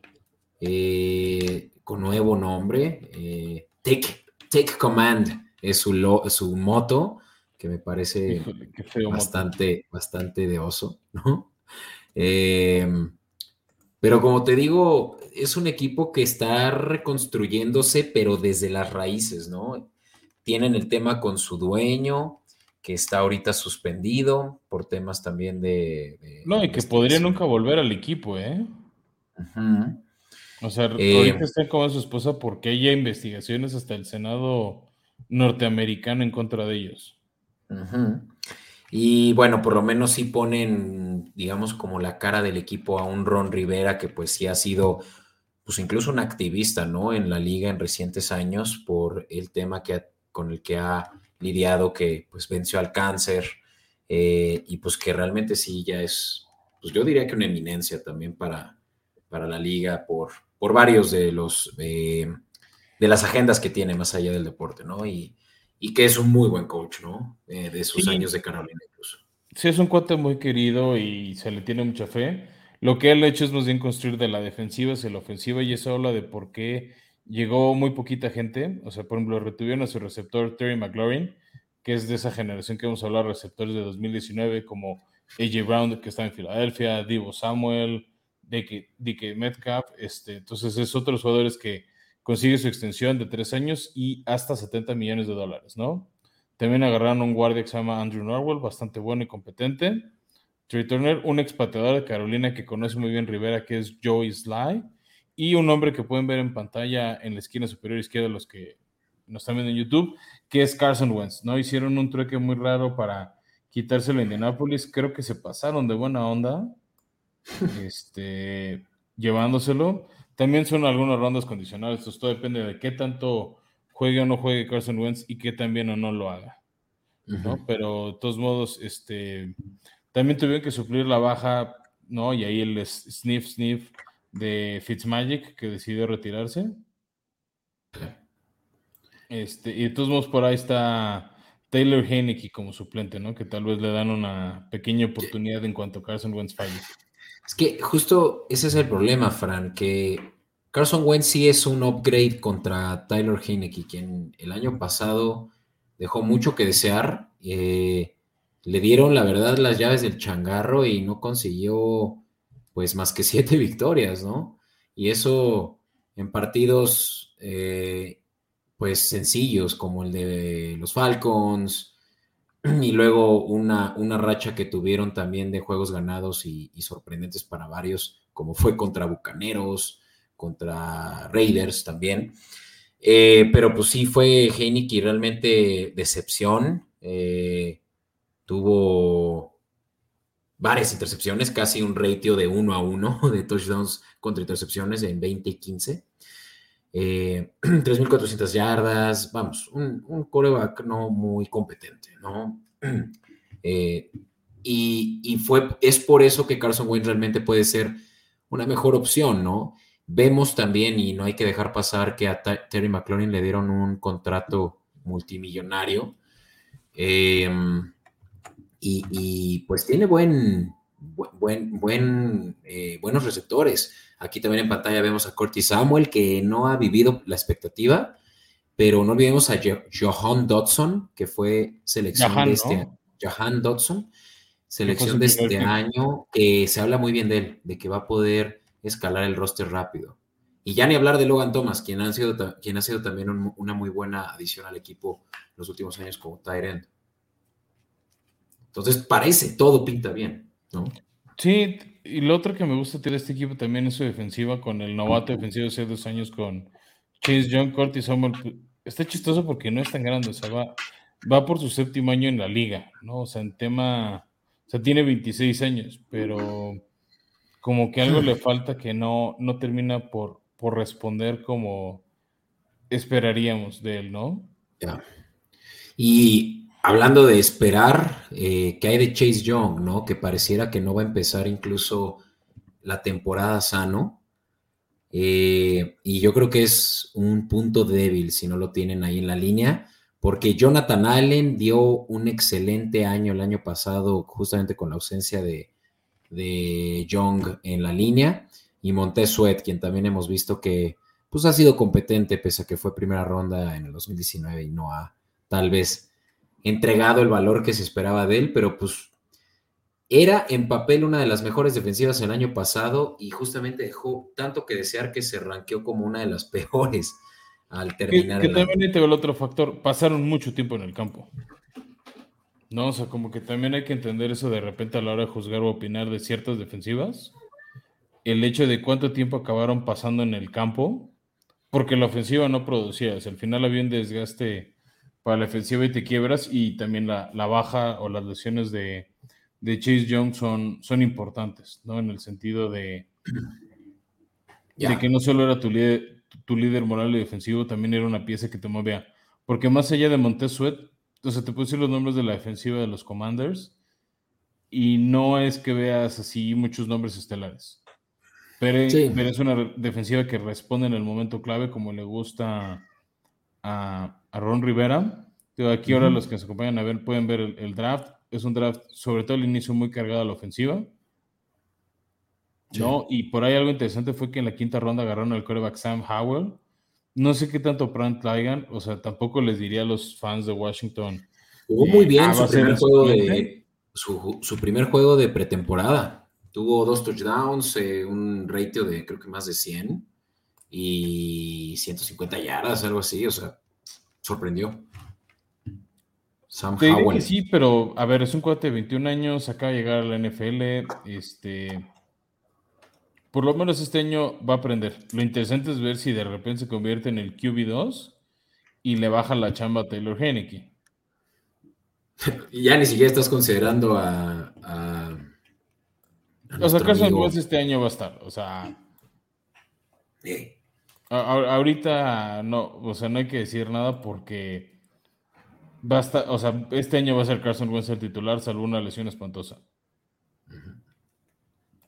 [SPEAKER 1] eh, nuevo nombre. Eh, take, take Command es su, su moto, que me parece bastante, bastante de oso, ¿no? Em, pero como te digo, es un equipo que está reconstruyéndose, pero desde las raíces, ¿no? Tienen el tema con su dueño, que está ahorita suspendido por temas también de...
[SPEAKER 2] no, y que podría nunca volver al equipo, ¿eh? O sea, eh, ahorita está como su esposa porque hay investigaciones hasta el Senado norteamericano en contra de ellos.
[SPEAKER 1] Y bueno, por lo menos sí ponen, digamos, como la cara del equipo a un Ron Rivera que pues sí ha sido, pues incluso un activista, ¿no? En la liga en recientes años por el tema que con el que ha lidiado, que pues venció al cáncer eh, y pues que realmente sí ya es, pues yo diría que una eminencia también para, para la liga por, por varios de los de las agendas que tiene más allá del deporte, ¿no? Y, que es un muy buen coach, ¿no? Eh, de sus años de Carolina incluso.
[SPEAKER 2] Sí, es un cuate muy querido y se le tiene mucha fe. Lo que él ha hecho es más bien construir de la defensiva hacia la ofensiva y eso habla de por qué llegó muy poquita gente. O sea, por ejemplo, retuvieron a su receptor Terry McLaurin, que es de esa generación que vamos a hablar, receptores de 2019 como AJ Brown, que está en Filadelfia, Divo Samuel, que, Metcalf, este, entonces es otros jugadores que consigue su extensión de tres años y hasta 70 millones de dólares, ¿no? También agarraron un guardia que se llama Andrew Norwell, bastante bueno y competente. Trey Turner, un expatriador de Carolina que conoce muy bien Rivera, que es Joey Sly. Y un hombre que pueden ver en pantalla en la esquina superior izquierda, los que nos están viendo en YouTube, que es Carson Wentz, ¿no? Hicieron un trueque muy raro para quitárselo a Indianapolis. Creo que se pasaron de buena onda este, llevándoselo. También son algunas rondas condicionales, esto depende de qué tanto juegue o no juegue Carson Wentz y qué tan bien o no lo haga. ¿no? Pero de todos modos, este, también tuvieron que suplir la baja, ¿no? Y ahí el sniff, sniff de Fitzmagic que decidió retirarse. Este, y de todos modos, por ahí está Taylor Heineke como suplente, ¿no? Que tal vez le dan una pequeña oportunidad en cuanto a Carson Wentz falle.
[SPEAKER 1] Es que justo ese es el problema, Fran, que Carson Wentz sí es un upgrade contra Taylor Heineke, quien el año pasado dejó mucho que desear. Eh, le dieron, la verdad, las llaves del changarro y no consiguió, pues, más que siete victorias, ¿no? Y eso en partidos, eh, pues, sencillos, como el de los Falcons, y luego una, una racha que tuvieron también de juegos ganados y, sorprendentes para varios, como fue contra Bucaneros, contra Raiders también. Eh, pero pues sí fue Heineken realmente decepción. Eh, tuvo varias intercepciones, casi un ratio de 1 a 1 de touchdowns contra intercepciones en 20 y 15. 3.400 eh, yardas, vamos, un, un, coreback no muy competente, ¿no? y, y, fue, es por eso que Carson Wentz realmente puede ser una mejor opción, ¿no? Vemos también, y no hay que dejar pasar, que a Terry McLaurin le dieron un contrato multimillonario. Em, y, pues tiene buen, buen, buen eh, buenos receptores. Aquí también en pantalla vemos a Curtis Samuel, que no ha vivido la expectativa, pero no olvidemos a Johan Dodson, que fue selección de este Johan Dodson, selección de este año, que se habla muy bien de él, de que va a poder escalar el roster rápido. Y ya ni hablar de Logan Thomas, quien ha sido, quien ha sido también una muy buena adición al equipo los últimos años como Tyrant. Entonces parece, todo pinta bien, ¿no?
[SPEAKER 2] Sí, y lo otro que me gusta de este equipo también es su defensiva con el novato defensivo de hace dos años con Chase John Curtis Samuel. Está chistoso porque no es tan grande, o sea, va, va por su séptimo año en la liga, ¿no? O sea, en tema, o sea, tiene 26 años, pero como que algo le falta que no, no termina por, por responder como esperaríamos de él, ¿no?
[SPEAKER 1] Ya. Y hablando de esperar, eh, ¿qué hay de Chase Young, no? Que pareciera que no va a empezar incluso la temporada sano. Eh, y yo creo que es un punto débil si no lo tienen ahí en la línea, porque Jonathan Allen dio un excelente año el año pasado, justamente con la ausencia de, de Young en la línea y Montez Sweat, quien también hemos visto que pues ha sido competente pese a que fue primera ronda en el 2019 y no ha tal vez entregado el valor que se esperaba de él, pero pues era en papel una de las mejores defensivas el año pasado y justamente dejó tanto que desear que se ranqueó como una de las peores al terminar.
[SPEAKER 2] Que, que también te el otro factor, pasaron mucho tiempo en el campo. No, o sea, como que también hay que entender eso de repente a la hora de juzgar o opinar de ciertas defensivas. El hecho de cuánto tiempo acabaron pasando en el campo, porque la ofensiva no producía. O sea, al final había un desgaste para la ofensiva y te quiebras, y también la, baja o las lesiones de, Chase Young son, son, importantes, ¿no? En el sentido de, de que no solo era tu líder, tu líder moral y defensivo, también era una pieza que te movía. Porque más allá de Montez Sweat, sea, te puse los nombres de la defensiva de los Commanders y no es que veas así muchos nombres estelares. Pero, es una defensiva que responde en el momento clave como le gusta a, Ron Rivera. aquí ahora los que se acompañan a ver pueden ver el, draft. Es un draft, sobre todo el inicio, muy cargado a la ofensiva. ¿no? Y por ahí algo interesante fue que en la quinta ronda agarraron al coreback Sam Howell, no sé qué tanto prank traigan, o sea, tampoco les diría a los fans de Washington.
[SPEAKER 1] Jugó muy bien ah, su, primer juego de, su, primer juego de pretemporada. Tuvo dos touchdowns, eh, un ratio de creo que más de 100 y 150 yardas, algo así, o sea, sorprendió.
[SPEAKER 2] Sam Howell. sí, pero a ver, es un cuate de 21 años, acaba de llegar a la NFL, este por lo menos este año va a aprender. Lo interesante es ver si de repente se convierte en el QB2 y le baja la chamba a Taylor Henneke.
[SPEAKER 1] ya ni siquiera estás considerando a. a,
[SPEAKER 2] o sea, Carson Wentz este año va a estar. O sea. Ahorita no, o sea, no hay que decir nada porque Basta, o sea, este año va a ser Carson Wentz el titular, salvo una lesión espantosa.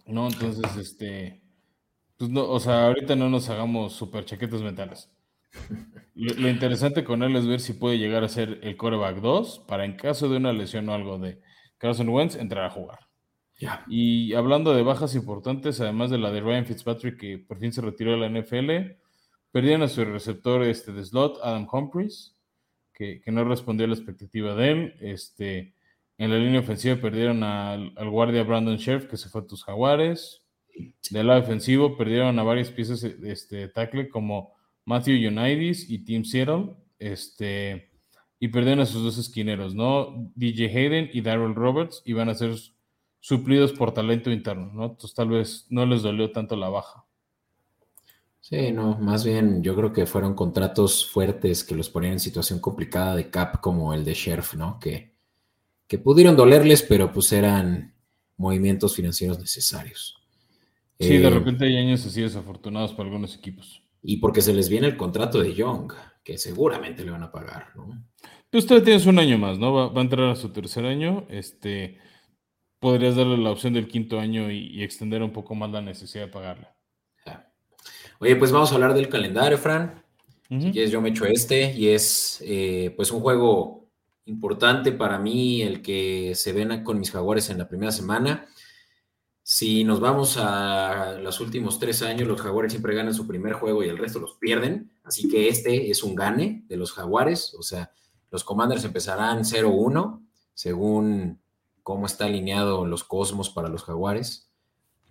[SPEAKER 2] No, entonces, este, pues no, o sea, ahorita no nos hagamos super chaquetas mentales. Lo, interesante con él es ver si puede llegar a ser el coreback 2 para en caso de una lesión o algo de Carson Wentz entrar a jugar. Y hablando de bajas importantes, además de la de Ryan Fitzpatrick que por fin se retiró de la NFL, perdieron a su receptor este, de slot, Adam Humphries, que, no respondió a la expectativa de él. Este, en la línea ofensiva perdieron al, guardia Brandon Sheriff, que se fue a tus jaguares. Del lado defensivo perdieron a varias piezas de este, tackle como Matthew Unitas y Tim Seattle. Este, y perdieron a sus dos esquineros, ¿no? DJ Hayden y Darrell Roberts, y van a ser suplidos por talento interno, ¿no? Entonces tal vez no les dolió tanto la baja.
[SPEAKER 1] Sí, no, más bien yo creo que fueron contratos fuertes que los ponían en situación complicada de cap como el de Sheriff, ¿no? Que, que pudieron dolerles, pero pues eran movimientos financieros necesarios.
[SPEAKER 2] Sí, de eh, repente hay años así desafortunados para algunos equipos.
[SPEAKER 1] Y porque se les viene el contrato de Young, que seguramente le van a pagar, ¿no?
[SPEAKER 2] Tú tienes un año más, ¿no? Va, a entrar a su tercer año. Este, podrías darle la opción del quinto año y, extender un poco más la necesidad de pagarle.
[SPEAKER 1] Oye, pues vamos a hablar del calendario, Fran. Si quieres, yo me echo este y es eh, pues un juego importante para mí el que se ven con mis jaguares en la primera semana. Si nos vamos a los últimos tres años, los jaguares siempre ganan su primer juego y el resto los pierden. Así que este es un gane de los jaguares. O sea, los commanders empezarán 0-1 según cómo está alineado los cosmos para los jaguares.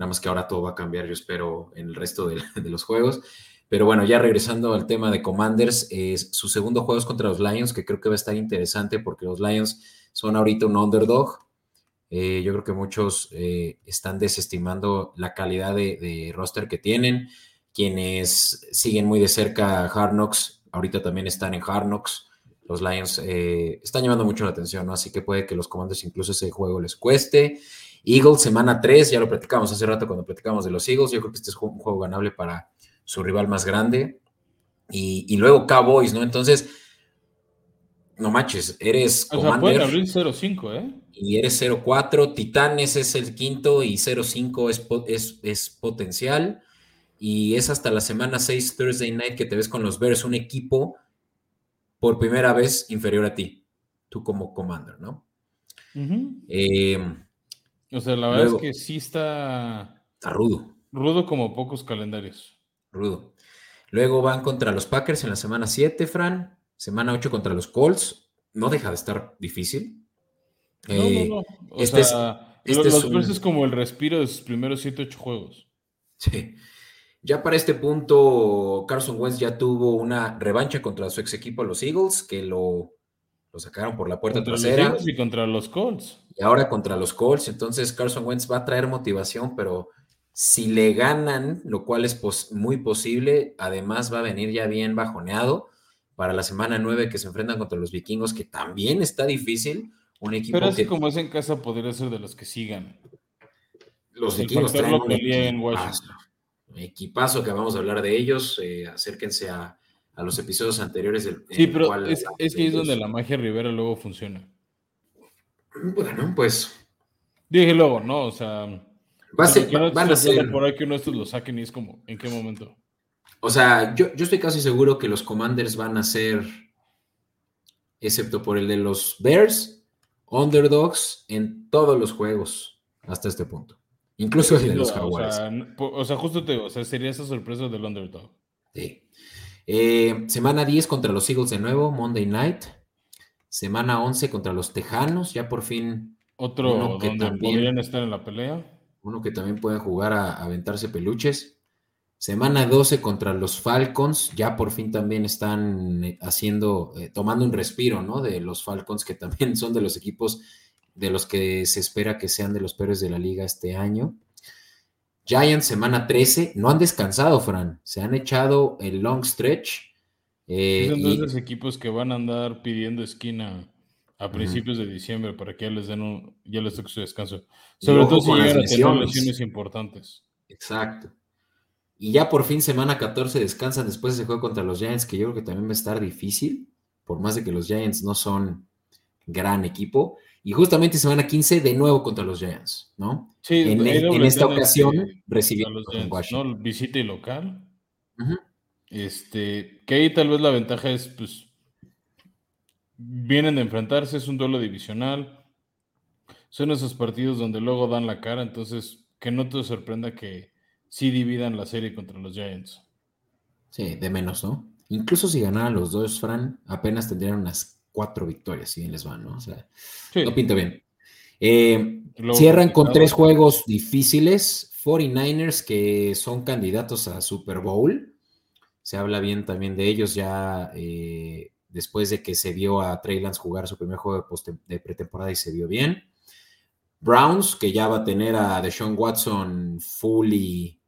[SPEAKER 1] Nada más que ahora todo va a cambiar, yo espero, en el resto de, los juegos. Pero bueno, ya regresando al tema de Commanders, su segundo juego es contra los Lions, que creo que va a estar interesante porque los Lions son ahorita un underdog. Eh, yo creo que muchos eh, están desestimando la calidad de, roster que tienen. Quienes siguen muy de cerca a Hard Knocks, ahorita también están en Hard Knocks. Los Lions eh, están llamando mucho la atención, ¿no? Así que puede que los Commanders incluso ese juego les cueste. Eagles, semana 3, ya lo platicamos hace rato cuando platicamos de los Eagles. Yo creo que este es un juego ganable para su rival más grande. Y, luego Cowboys, ¿no? Entonces, no manches, eres
[SPEAKER 2] o Sea, pueden abrir 0-5, ¿eh?
[SPEAKER 1] Y eres 0-4. Titanes es el quinto y 0-5 es, es, potencial. Y es hasta la semana 6, Thursday night, que te ves con los Bears, un equipo por primera vez inferior a ti, tú como commander, ¿no?
[SPEAKER 2] eh, o sea, la verdad es que sí está.
[SPEAKER 1] Está rudo.
[SPEAKER 2] Rudo como pocos calendarios.
[SPEAKER 1] Rudo. Luego van contra los Packers en la semana 7, Fran. Semana 8 contra los Colts. No deja de estar difícil.
[SPEAKER 2] No, no, eh, no. O este sea, este los, es es como el respiro de sus primeros 7, 8 juegos.
[SPEAKER 1] Sí. Ya para este punto, Carson Wentz ya tuvo una revancha contra su ex equipo, los Eagles, que lo lo sacaron por la puerta
[SPEAKER 2] contra
[SPEAKER 1] trasera.
[SPEAKER 2] y contra los Colts.
[SPEAKER 1] Y ahora contra los Colts. Entonces Carson Wentz va a traer motivación, pero si le ganan, lo cual es muy posible, además va a venir ya bien bajoneado para la semana 9 que se enfrentan contra los vikingos, que también está difícil. Un equipo
[SPEAKER 2] pero así como es en casa, podría ser de los que sigan.
[SPEAKER 1] Los vikingos traen un equipazo, un equipazo que vamos a hablar de ellos. Eh, acérquense a a los episodios anteriores del.
[SPEAKER 2] Sí, pero es, es que es donde la magia Rivera luego funciona.
[SPEAKER 1] Bueno, pues.
[SPEAKER 2] Dije luego, ¿no? O sea.
[SPEAKER 1] Va a ser, van a ser.
[SPEAKER 2] Por ahí que uno de estos lo saquen y es como, ¿en qué momento?
[SPEAKER 1] O sea, yo, yo estoy casi seguro que los Commanders van a ser, excepto por el de los Bears, underdogs en todos los juegos hasta este punto. Incluso el de los Jaguares.
[SPEAKER 2] O sea, o sea, justo te digo, o sea, sería esa sorpresa del underdog.
[SPEAKER 1] Sí. Eh, semana 10 contra los Eagles de nuevo, Monday Night. Semana 11 contra los Tejanos, ya por fin.
[SPEAKER 2] Otro que donde también, podrían estar en la pelea.
[SPEAKER 1] Uno que también puede jugar a, aventarse peluches. Semana 12 contra los Falcons, ya por fin también están eh, haciendo, eh, tomando un respiro, ¿no? De los Falcons, que también son de los equipos de los que se espera que sean de los peores de la liga este año. Giants semana 13, no han descansado, Fran, se han echado el long stretch.
[SPEAKER 2] Eh, son de esos equipos que van a andar pidiendo esquina a principios de diciembre para que ya les den un, ya les toque su descanso. Sobre todo si llegan a tener lesiones importantes.
[SPEAKER 1] Exacto. Y ya por fin semana 14 descansan después de ese juego contra los Giants, que yo creo que también va a estar difícil, por más de que los Giants no son gran equipo. Y justamente semana 15 de nuevo contra los Giants, ¿no?
[SPEAKER 2] Sí,
[SPEAKER 1] en, en esta ocasión.
[SPEAKER 2] ¿no? Visita y local. Este, que ahí tal vez la ventaja es, pues, vienen de enfrentarse, es un duelo divisional. Son esos partidos donde luego dan la cara, entonces que no te sorprenda que sí dividan la serie contra los Giants.
[SPEAKER 1] Sí, de menos, ¿no? Incluso si ganaran los dos, Fran, apenas tendrían unas cuatro victorias, si bien les van, ¿no? O sea,
[SPEAKER 2] Sí,
[SPEAKER 1] no pinta bien. Eh, cierran con tres juegos difíciles. 49ers, que son candidatos a Super Bowl. Se habla bien también de ellos ya eh, después de que se vio a Trey Lance jugar su primer juego de, de pretemporada y se vio bien. Browns, que ya va a tener a Deshaun Watson full y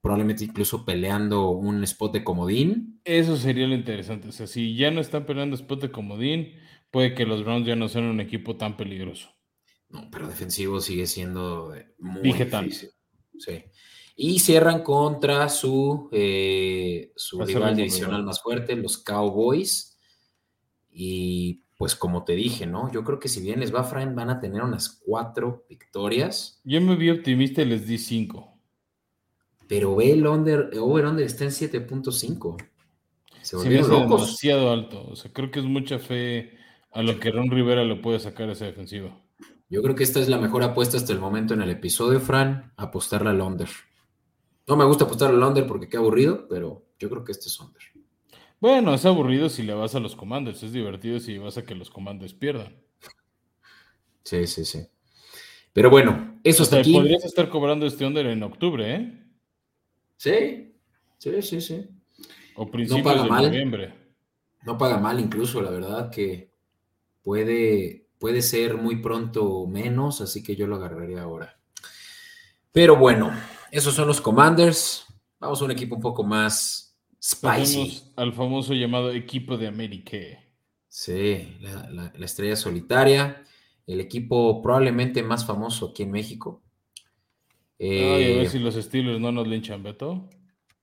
[SPEAKER 1] probablemente incluso peleando un spot de comodín.
[SPEAKER 2] Eso sería lo interesante. O sea, si ya no están peleando spot de comodín, puede que los Browns ya no sean un equipo tan peligroso.
[SPEAKER 1] No, pero defensivo sigue siendo eh, muy difícil. Sí. Y cierran contra su, eh, su rival divisional más fuerte, los Cowboys. Y pues como te dije, ¿no? Yo creo que si bien les va Fran, van a tener unas cuatro victorias,
[SPEAKER 2] Yo me vi optimista y les di 5.
[SPEAKER 1] Pero ve el under, over-under está en 7.5. Se volvieron locos.
[SPEAKER 2] demasiado alto. O sea, creo que es mucha fe a lo que Ron Rivera le puede sacar a esa defensiva.
[SPEAKER 1] Yo creo que esta es la mejor apuesta hasta el momento en el episodio, Fran, apostarle al under. No me gusta apostar al under porque qué aburrido, pero yo creo que este es under.
[SPEAKER 2] Bueno, es aburrido si le vas a los comandos. Es divertido si vas a que los comandos pierdan.
[SPEAKER 1] Sí, sí, sí. Pero bueno, eso
[SPEAKER 2] O
[SPEAKER 1] hasta
[SPEAKER 2] sea,
[SPEAKER 1] aquí.
[SPEAKER 2] podrías estar cobrando este under en octubre, ¿eh?
[SPEAKER 1] Sí, sí, sí, sí.
[SPEAKER 2] O principios
[SPEAKER 1] paga
[SPEAKER 2] de
[SPEAKER 1] mal.
[SPEAKER 2] noviembre.
[SPEAKER 1] No paga mal incluso, la verdad que puede, puede ser muy pronto menos, así que yo lo agarraría ahora. Pero bueno, esos son los Commanders. Vamos a un equipo un poco más spicy.
[SPEAKER 2] Al famoso llamado equipo de América.
[SPEAKER 1] Sí, la, la- la estrella solitaria, el equipo probablemente más famoso aquí en México.
[SPEAKER 2] Ay, a
[SPEAKER 1] Eh,
[SPEAKER 2] ver si los Steelers no nos linchan, Beto.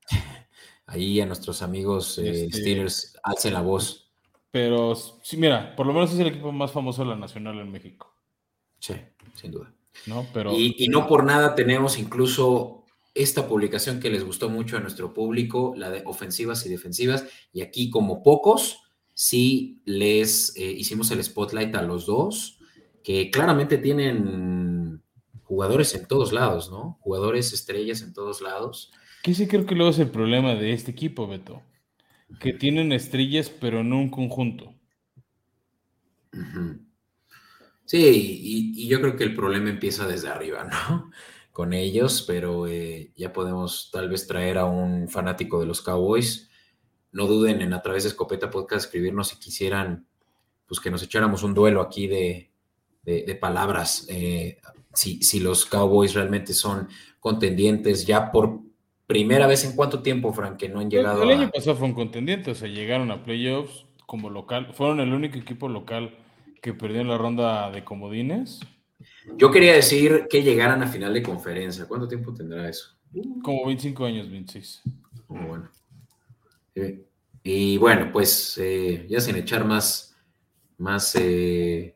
[SPEAKER 1] ahí a nuestros amigos eh,
[SPEAKER 2] Este-
[SPEAKER 1] Steelers alcen la voz.
[SPEAKER 2] Pero sí, mira, por lo menos es el equipo más famoso de la nacional en México,
[SPEAKER 1] Sí, sin duda.
[SPEAKER 2] ¿no? Pero
[SPEAKER 1] Y, y no por nada tenemos incluso esta publicación que les gustó mucho a nuestro público, la de ofensivas y defensivas, y aquí como pocos, sí les eh, hicimos el spotlight a los dos, que claramente tienen jugadores en todos lados, ¿no? Jugadores estrellas en todos lados.
[SPEAKER 2] que sí creo que luego es el problema de este equipo, Beto. Que tienen estrellas, pero no un conjunto.
[SPEAKER 1] Sí, y, y yo creo que el problema empieza desde arriba, ¿no? Con ellos, pero eh, ya podemos tal vez traer a un fanático de los Cowboys. No duden en a través de Escopeta Podcast escribirnos si quisieran, pues que nos echáramos un duelo aquí de, de- de palabras. eh, si, si los Cowboys realmente son contendientes ya por primera vez en cuánto tiempo, Frank, que no han llegado
[SPEAKER 2] el año
[SPEAKER 1] a...
[SPEAKER 2] pasado fue un contendiente, o sea, llegaron a playoffs como local. Fueron el único equipo local que perdió en la ronda de comodines.
[SPEAKER 1] Yo quería decir que llegaran a final de conferencia. ¿Cuánto tiempo tendrá eso?
[SPEAKER 2] Como 25 años, 26.
[SPEAKER 1] Muy bueno. Eh, y bueno, pues eh, ya sin echar más, más, eh,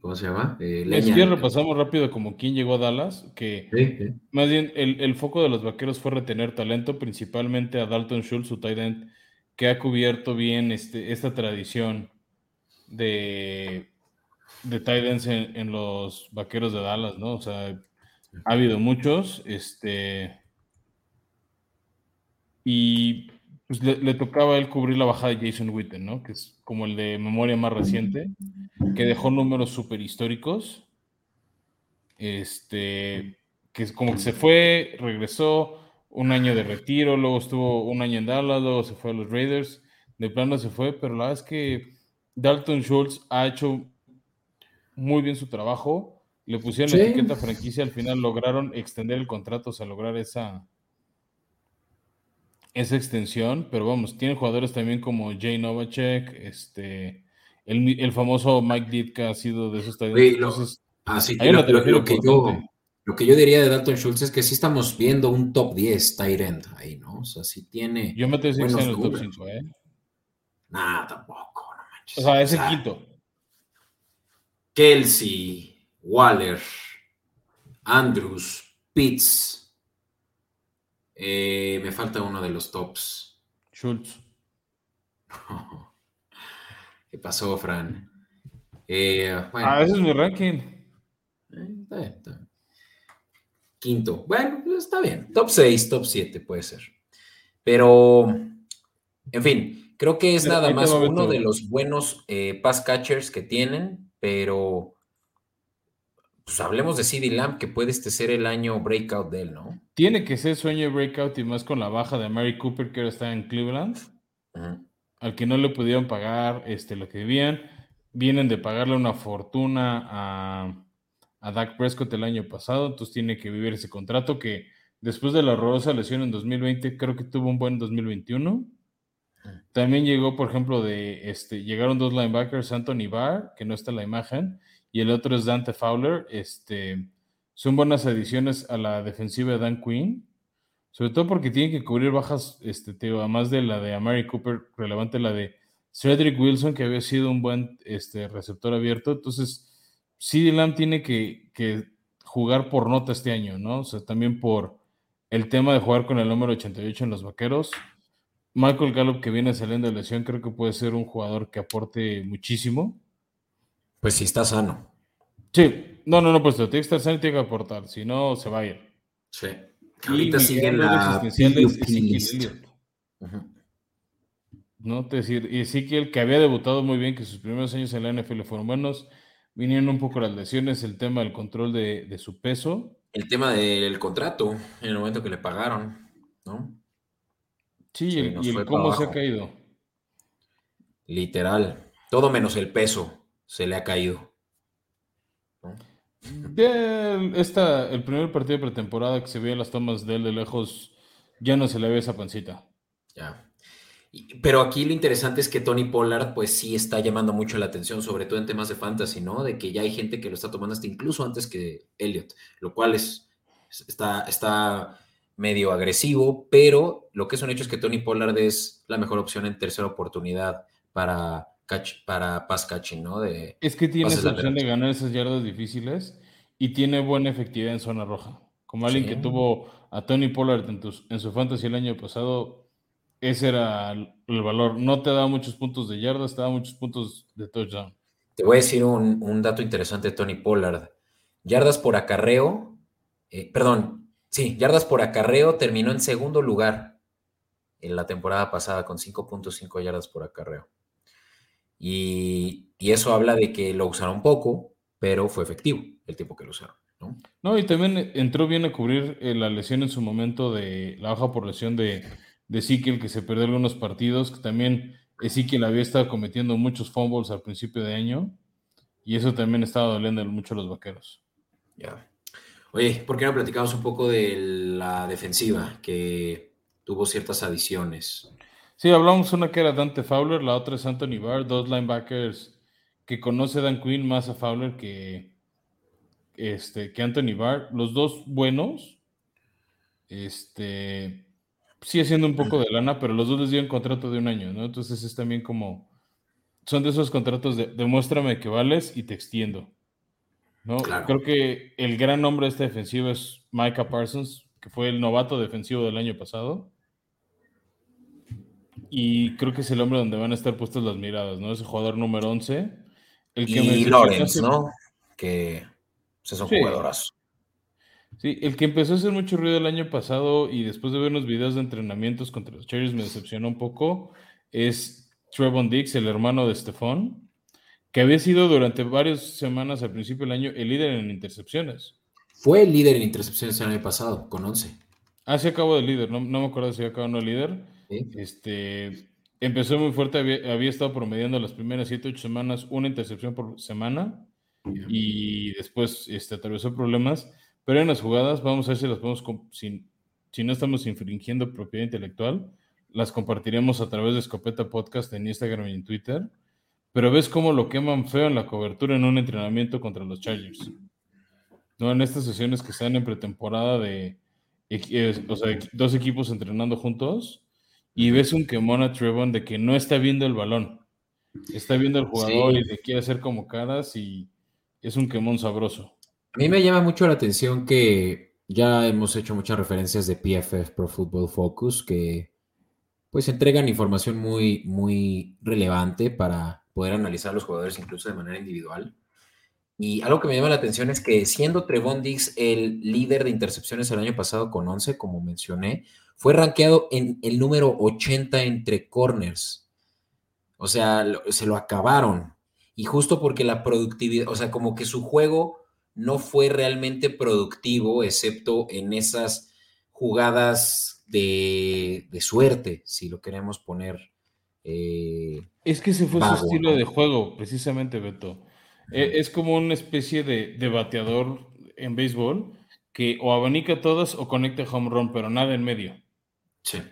[SPEAKER 1] ¿cómo se llama? Eh,
[SPEAKER 2] Es que repasamos rápido como quién llegó a Dallas, que
[SPEAKER 1] Sí, sí.
[SPEAKER 2] más bien el, el foco de los vaqueros fue retener talento, principalmente a Dalton Schultz, su tight end, que ha cubierto bien este, esta tradición de, de tight ends en, en los vaqueros de Dallas, ¿no? O sea, ha habido muchos, este, y pues le, le tocaba a él cubrir la bajada de Jason Witten, ¿no? Que es como el de memoria más reciente, que dejó números súper históricos. Este, que es como que se fue, regresó, un año de retiro, luego estuvo un año en Dallas, luego se fue a los Raiders, de plano se fue, pero la verdad es que Dalton Schultz ha hecho muy bien su trabajo, le pusieron
[SPEAKER 1] Sí.
[SPEAKER 2] la etiqueta franquicia, al final lograron extender el contrato, o sea, lograr esa, esa extensión, pero vamos, tiene jugadores también como Jay Novacek, este, el, el famoso Mike Ditka ha sido de esos
[SPEAKER 1] lo-
[SPEAKER 2] entonces
[SPEAKER 1] Ah, sí, lo, lo- que yo, lo que yo diría de Dalton Schultz es que sí estamos viendo un top 10 tight end ahí, ¿no? O sea, sí tiene.
[SPEAKER 2] yo me decir que en el top
[SPEAKER 1] números.
[SPEAKER 2] 5, ¿eh?
[SPEAKER 1] Nah, tampoco, no manches.
[SPEAKER 2] O sea, es el
[SPEAKER 1] sea,
[SPEAKER 2] quinto.
[SPEAKER 1] Kelsey, Waller, Andrews, Pitts. Eh, me falta uno de los tops.
[SPEAKER 2] Schultz.
[SPEAKER 1] ¿Qué pasó, Fran? Eh,
[SPEAKER 2] ah, ese es mi ranking.
[SPEAKER 1] Eh, Quinto. Bueno, pues, está bien. Top 6, top 7 puede ser. Pero, en fin, creo que es nada más uno de los buenos pass catchers que tienen, pero pues hablemos de CD Lamb, que puede este ser el año breakout de él, ¿no?
[SPEAKER 2] Tiene que ser sueño breakout y más con la baja de Mary Cooper, que ahora está en Cleveland, al que no le pudieron pagar este, lo que debían. Vienen de pagarle una fortuna a, a Dak Prescott el año pasado, entonces tiene que vivir ese contrato que después de la horrorosa lesión en 2020, creo que tuvo un buen 2021. También llegó, por ejemplo, de este, llegaron dos linebackers, Anthony Barr, que no está en la imagen, y el otro es Dante Fowler. Este, son buenas adiciones a la defensiva de Dan Quinn, sobre todo porque tienen que cubrir bajas, este, además de la de Amari Cooper, relevante la de Cedric Wilson, que había sido un buen este, receptor abierto. Entonces, CD Lamb tiene que, que, jugar por nota este año, ¿no? O sea, también por el tema de jugar con el número 88 en los vaqueros. Michael Gallup, que viene saliendo de lesión, creo que puede ser un jugador que aporte muchísimo.
[SPEAKER 1] Pues si está sano.
[SPEAKER 2] Sí, no, no, no, pues tiene que estar sano y tiene que aportar, si no, se va a ir.
[SPEAKER 1] Sí. Ahorita sigue la
[SPEAKER 2] ¿no? Te decir, y Ezequiel, que había debutado muy bien, que sus primeros años en la NFL fueron buenos, vinieron un poco las lesiones, el tema del control de, de, su peso.
[SPEAKER 1] El tema del contrato, en el momento que le pagaron, ¿no?
[SPEAKER 2] Sí, y el cómo se ha caído.
[SPEAKER 1] Literal, todo menos el peso se le ha caído.
[SPEAKER 2] Esta, el primer partido de pretemporada que se veía las tomas de él de lejos, ya no se le ve esa pancita.
[SPEAKER 1] Ya. Pero aquí lo interesante es que Tony Pollard, pues sí está llamando mucho la atención, sobre todo en temas de fantasy, ¿no? De que ya hay gente que lo está tomando hasta incluso antes que Elliot, lo cual es, está, está medio agresivo, pero lo que es un hecho es que Tony Pollard es la mejor opción en tercera oportunidad para para pass catching, ¿no? De
[SPEAKER 2] es que tiene esa opción de ganar esas yardas difíciles y tiene buena efectividad en zona roja. Como alguien que tuvo a Tony Pollard en, su fantasy el año pasado, ese era el, valor. No te da muchos puntos de yardas, te da muchos puntos de touchdown.
[SPEAKER 1] Te voy a decir un, dato interesante de Tony Pollard. Yardas por acarreo, eh, perdón, sí, yardas por acarreo terminó en segundo lugar en la temporada pasada con 5.5 yardas por acarreo. Y, eso habla de que lo usaron poco, pero fue efectivo el tiempo que lo usaron. ¿no?
[SPEAKER 2] no y también entró bien a cubrir eh, la lesión en su momento de la baja por lesión de, de Ezequiel, que se perdió algunos partidos, que también Ezequiel había estado cometiendo muchos fumbles al principio de año, y eso también estaba doliendo mucho a los vaqueros.
[SPEAKER 1] Ya. Oye, ¿por qué no platicamos un poco de la defensiva que tuvo ciertas adiciones?
[SPEAKER 2] Sí, hablamos una que era Dante Fowler, la otra es Anthony Barr, dos linebackers que conoce Dan Quinn más a Fowler que, este, que Anthony Barr. Los dos buenos. Este, sí haciendo un poco de lana, pero los dos les dieron contrato de un año, ¿no? Entonces es también como, son de esos contratos de demuéstrame que vales y te extiendo. ¿no? Creo que el gran nombre de esta defensiva es Micah Parsons, que fue el novato defensivo del año pasado y creo que es el hombre donde van a estar puestas las miradas, ¿no? Ese jugador número 11.
[SPEAKER 1] El que y Lawrence, ¿no? Que pues, es un jugadorazo.
[SPEAKER 2] Sí, el que empezó a hacer mucho ruido el año pasado y después de ver unos videos de entrenamientos contra los Cherries me decepcionó un poco, es Trevon Dix, el hermano de Stephon, que había sido durante varias semanas al principio del año el líder en intercepciones.
[SPEAKER 1] Fue el líder en intercepciones el año pasado, con 11.
[SPEAKER 2] Ah, sí acabó de líder, no, no me acuerdo si acabó no líder, este, empezó muy fuerte, había, estado promediando las primeras 7, 8 semanas una intercepción por semana y después este, atravesó problemas, pero en las jugadas, vamos a ver si las podemos, si, si no estamos infringiendo propiedad intelectual, las compartiremos a través de Escopeta Podcast en Instagram y en Twitter, pero ves cómo lo queman feo en la cobertura en un entrenamiento contra los Chargers. ¿no? En estas sesiones que están en pretemporada de, o sea, dos equipos entrenando juntos, y ves un quemón Trevon de que no está viendo el balón. Está viendo al jugador y le quiere hacer como caras y es un quemón sabroso.
[SPEAKER 1] A mí me llama mucho la atención que ya hemos hecho muchas referencias de PFF Pro Football Focus que pues entregan información muy, muy relevante para poder analizar a los jugadores incluso de manera individual. Y algo que me llama la atención es que siendo Trevon Diggs el líder de intercepciones el año pasado con 11, como mencioné, fue rankeado en el número 80 entre corners. O sea, se lo acabaron. Y justo porque la productividad, o sea, como que su juego no fue realmente productivo, excepto en esas jugadas de, suerte, si lo queremos poner. Eh,
[SPEAKER 2] es que ese fue su estilo de juego, precisamente, Beto. E, es como una especie de, bateador en béisbol que o abanica todas o conecta home run, pero nada en medio.
[SPEAKER 1] Sí,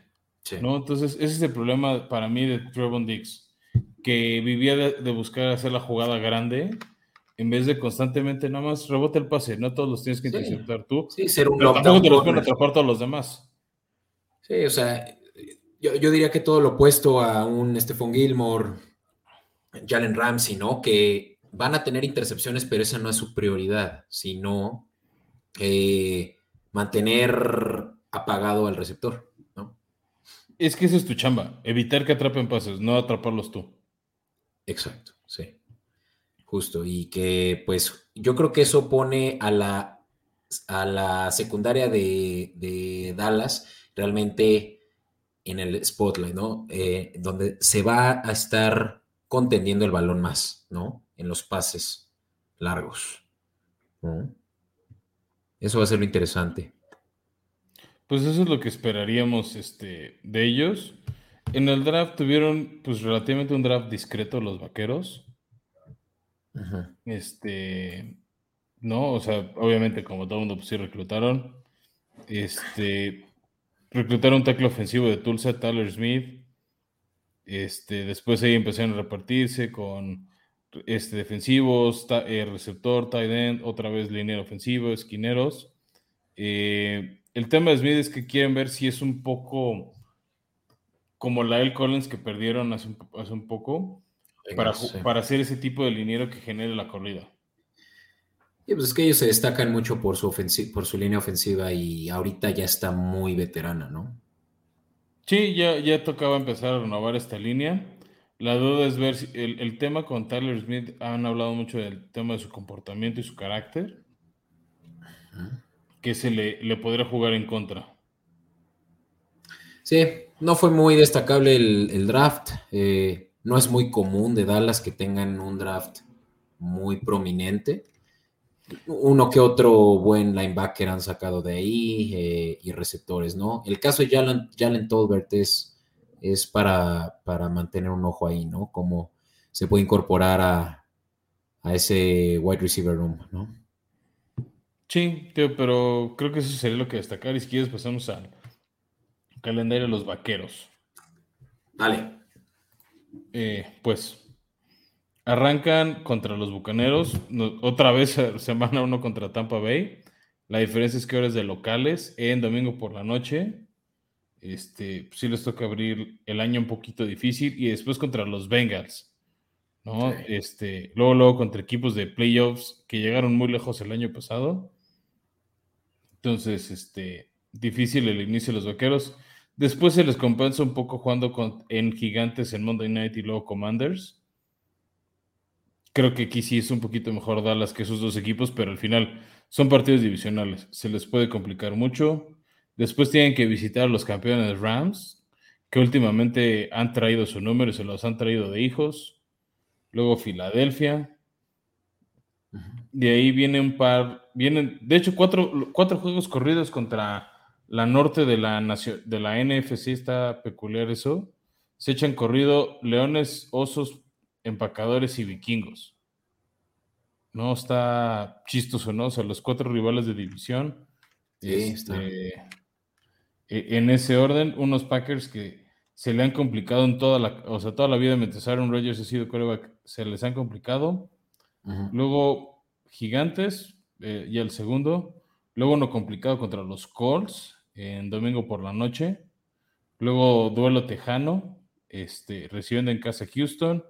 [SPEAKER 1] sí.
[SPEAKER 2] ¿no? Entonces, ese es el problema para mí de Trevon Dix, que vivía de, buscar hacer la jugada grande en vez de constantemente nada más rebota el pase. No todos los tienes que interceptar tú.
[SPEAKER 1] Sí, ser un
[SPEAKER 2] pero tampoco te los pueden atrapar todos los demás.
[SPEAKER 1] Sí, o sea, yo, yo, diría que todo lo opuesto a un Stephon Gilmore, Jalen Ramsey, ¿no? Que van a tener intercepciones, pero esa no es su prioridad, sino eh, mantener apagado al receptor.
[SPEAKER 2] Es que esa es tu chamba, evitar que atrapen pases, no atraparlos tú.
[SPEAKER 1] Exacto, sí. Justo, y que pues yo creo que eso pone a la, a la secundaria de, Dallas realmente en el spotlight, ¿no? Eh, donde se va a estar contendiendo el balón más, ¿no? en los pases largos. Eso va a ser lo interesante.
[SPEAKER 2] Pues eso es lo que esperaríamos este, de ellos. En el draft tuvieron pues relativamente un draft discreto los vaqueros. Este, no, o sea, obviamente como todo el mundo pues sí reclutaron. Este, reclutaron un tackle ofensivo de Tulsa, Tyler Smith. Este, después ahí empezaron a repartirse con este, defensivos, eh, receptor, tight end, otra vez línea ofensivo, esquineros. Eh, el tema de Smith es que quieren ver si es un poco como la El Collins que perdieron hace un, poco para, para, hacer ese tipo de liniero que genere la corrida.
[SPEAKER 1] Y pues es que ellos se destacan mucho por su, por su línea ofensiva y ahorita ya está muy veterana, ¿no?
[SPEAKER 2] Sí, ya, ya tocaba empezar a renovar esta línea. La duda es ver si el, tema con Tyler Smith han hablado mucho del tema de su comportamiento y su carácter. Que se le, le podría jugar en contra.
[SPEAKER 1] Sí, no fue muy destacable el, draft. Eh, no es muy común de Dallas que tengan un draft muy prominente. Uno que otro buen linebacker han sacado de ahí eh, y receptores, ¿no? El caso de Jalen, Jalen Tolbert es es para, mantener un ojo ahí, ¿no? Cómo se puede incorporar a, ese wide receiver room, ¿no?
[SPEAKER 2] Sí, pero creo que eso sería lo que destacar. Y si quieres, pasamos al calendario de los vaqueros.
[SPEAKER 1] Dale.
[SPEAKER 2] Eh, pues arrancan contra los bucaneros. otra vez semana uno contra Tampa Bay. La diferencia es que ahora es de locales en domingo por la noche este, sí les toca abrir el año un poquito difícil y después contra los Bengals, ¿no? Este, luego, luego contra equipos de playoffs que llegaron muy lejos el año pasado. Entonces, este, difícil el inicio de los vaqueros. Después se les compensa un poco jugando con, en Gigantes en Monday Night y luego Commanders. Creo que aquí sí es un poquito mejor Dallas que esos dos equipos, pero al final son partidos divisionales. Se les puede complicar mucho. Después tienen que visitar a los campeones Rams, que últimamente han traído su número y se los han traído de hijos. Luego Filadelfia. De ahí viene un par, vienen, de hecho, cuatro, cuatro juegos corridos contra la norte de la, de la NFC, está peculiar eso. Se echan corrido Leones, Osos, Empacadores y Vikingos. No está chistoso, ¿no? O sea, los cuatro rivales de división.
[SPEAKER 1] Sí, está.
[SPEAKER 2] Este, e, en ese orden, unos Packers que se le han complicado en toda la, o sea, toda la vida mientras Aaron Rodgers ha sido coreback, se les han complicado. Luego, Gigantes, eh, y el segundo. Luego uno complicado contra los Colts en domingo por la noche. Luego duelo tejano, este, recibiendo en casa Houston.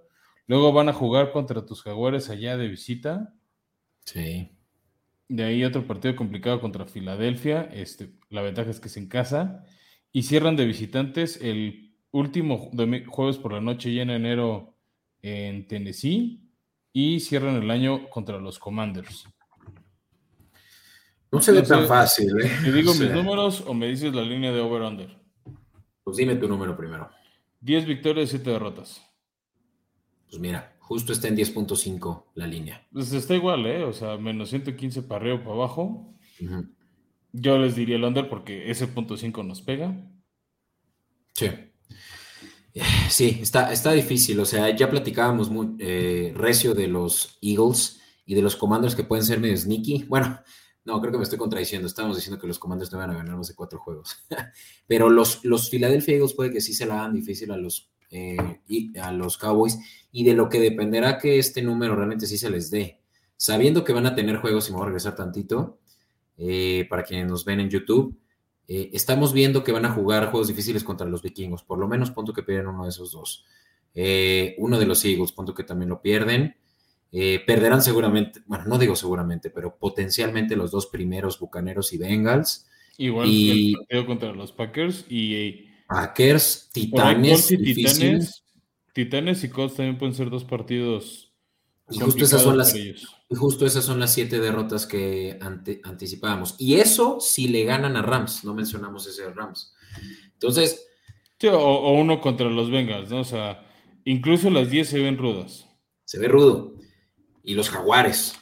[SPEAKER 2] Luego van a jugar contra tus jaguares allá de visita.
[SPEAKER 1] Sí.
[SPEAKER 2] De ahí otro partido complicado contra Filadelfia. Este, la ventaja es que es en casa. Y cierran de visitantes el último jueves por la noche ya en enero en Tennessee. Y cierran el año contra los Commanders.
[SPEAKER 1] No se ve tan fácil, ¿eh?
[SPEAKER 2] ¿Te digo mis números o me dices la línea de over-under?
[SPEAKER 1] Pues dime tu número primero.
[SPEAKER 2] 10 victorias, 7 derrotas.
[SPEAKER 1] Pues mira, justo está en 10.5 la línea.
[SPEAKER 2] Pues está igual, ¿eh? O sea, menos 115 para arriba o para abajo. Yo les diría el under porque ese punto 5 nos pega.
[SPEAKER 1] Sí. Sí, está, está difícil. O sea, ya platicábamos muy, eh, recio de los Eagles y de los comandos que pueden ser medio sneaky. Bueno, no, creo que me estoy contradiciendo. Estábamos diciendo que los comandos no van a ganar más de cuatro juegos. Pero los, los Philadelphia Eagles puede que sí se la hagan difícil a los, eh, a los Cowboys. Y de lo que dependerá que este número realmente sí se les dé. Sabiendo que van a tener juegos, y me voy a regresar tantito, eh, para quienes nos ven en YouTube, eh, estamos viendo que van a jugar juegos difíciles contra los vikingos. Por lo menos punto que pierden uno de esos dos. uno de los Eagles, punto que también lo pierden. Eh, perderán seguramente, bueno, no digo seguramente, pero potencialmente los dos primeros Bucaneros y Bengals.
[SPEAKER 2] Igual y, el partido contra los Packers y
[SPEAKER 1] Packers, Titanes,
[SPEAKER 2] Titanes, Titanes y Colts también pueden ser dos partidos.
[SPEAKER 1] Y justo esas son las justo esas son las siete derrotas que anticipábamos. Y eso si le ganan a Rams, no mencionamos ese Rams. Entonces.
[SPEAKER 2] o, uno contra los Bengals, ¿no? O sea, incluso las 10 se ven rudas.
[SPEAKER 1] Se ve rudo y los jaguares.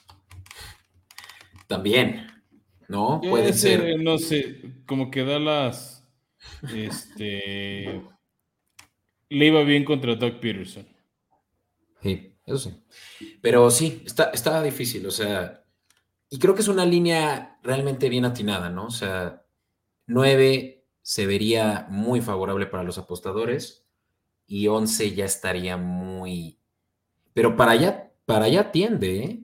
[SPEAKER 1] También, ¿no? Puede ser.
[SPEAKER 2] No sé, como que Dallas este, le iba bien contra Doug Peterson.
[SPEAKER 1] Sí, eso sí. Pero sí, está, está difícil, o sea, y creo que es una línea realmente bien atinada, ¿no? O sea, 9 se vería muy favorable para los apostadores y 11 ya estaría muy... Pero para allá para allá tiende, ¿eh?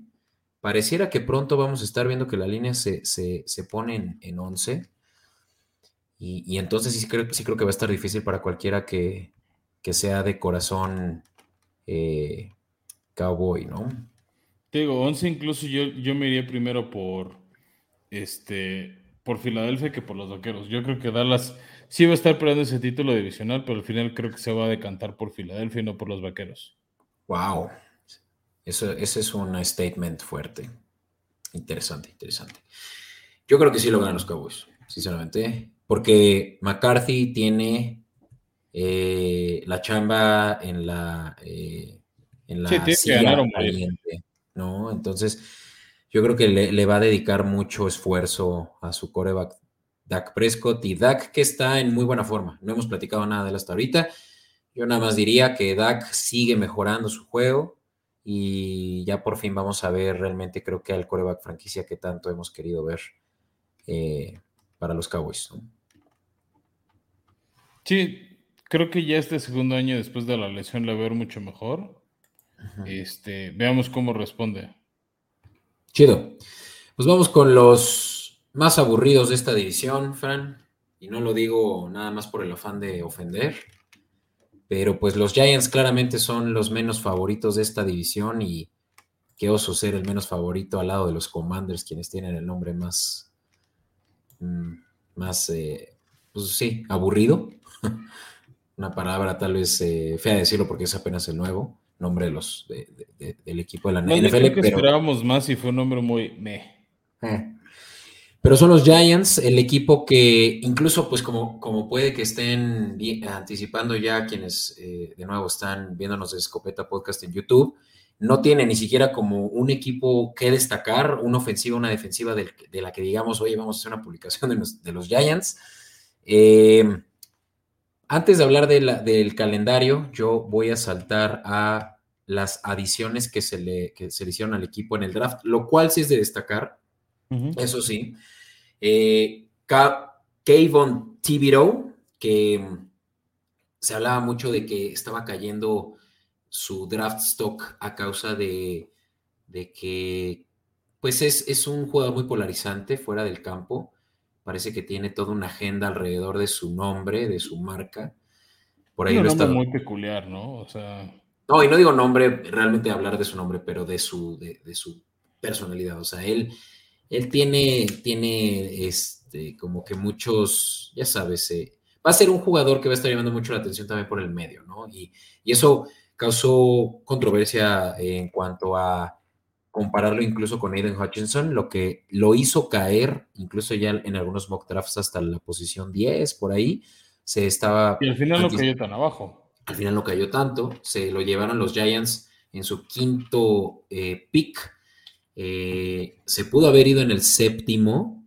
[SPEAKER 1] Pareciera que pronto vamos a estar viendo que la línea se, pone en, 11. Y, entonces sí creo, sí creo que va a estar difícil para cualquiera que, sea de corazón eh, cowboy, ¿no?
[SPEAKER 2] Te digo, 11 incluso yo, yo me iría primero por este por Filadelfia que por los vaqueros. Yo creo que Dallas sí va a estar peleando ese título divisional, pero al final creo que se va a decantar por Filadelfia y no por los vaqueros.
[SPEAKER 1] Wow. Eso, ese es un statement fuerte. Interesante, interesante. Yo creo que sí lo ganan los Cowboys, sinceramente, porque McCarthy tiene eh, la chamba en la, eh, en la caliente, ¿no? Entonces, yo creo que le, le, va a dedicar mucho esfuerzo a su coreback Dak Prescott y Dak que está en muy buena forma. No hemos platicado nada de él hasta ahorita. Yo nada más diría que Dak sigue mejorando su juego y ya por fin vamos a ver realmente creo que al coreback franquicia que tanto hemos querido ver eh, para los Cowboys.
[SPEAKER 2] Sí, creo que ya este segundo año después de la lesión le ver mucho mejor. Este, veamos cómo responde.
[SPEAKER 1] Chido. Pues vamos con los más aburridos de esta división, Fran. Y no lo digo nada más por el afán de ofender. Pero pues los Giants claramente son los menos favoritos de esta división y qué oso ser el menos favorito al lado de los Commanders, quienes tienen el nombre más, mm, más, eh, pues sí, aburrido. Una palabra tal vez eh, fea de decirlo porque es apenas el nuevo nombre de los, del equipo de la NFL.
[SPEAKER 2] Creo que esperábamos más y fue un nombre muy meh.
[SPEAKER 1] Eh, pero son los Giants, el equipo que incluso, pues como, como puede que estén anticipando ya quienes eh, de nuevo están viéndonos de Escopeta Podcast en YouTube, no tiene ni siquiera como un equipo que destacar, una ofensiva, una defensiva de, la que digamos, oye, vamos a hacer una publicación de los, Giants. Eh, antes de hablar del calendario, yo voy a saltar a las adiciones que se, le, que se le hicieron al equipo en el draft, lo cual sí es de destacar, eso sí. Eh, Kayvon Thibodeau, que mm, se hablaba mucho de que estaba cayendo su draft stock a causa de, que, pues es, es, un jugador muy polarizante fuera del campo. Parece que tiene toda una agenda alrededor de su nombre, de su marca.
[SPEAKER 2] Por ahí un nombre muy peculiar, ¿no? O sea...
[SPEAKER 1] No, y no digo nombre, realmente hablar de su nombre, pero de su, de, su personalidad. O sea, él, él tiene, tiene este, como que muchos, ya sabes, eh, va a ser un jugador que va a estar llamando mucho la atención también por el medio, ¿no? Y, y eso causó controversia en cuanto a compararlo incluso con Aiden Hutchinson, lo que lo hizo caer, incluso ya en algunos mock drafts hasta la posición 10, por ahí, se estaba...
[SPEAKER 2] Y al final no cayó tan abajo.
[SPEAKER 1] Al final no cayó tanto, se lo llevaron los Giants en su quinto eh, pick. Eh, se pudo haber ido en el séptimo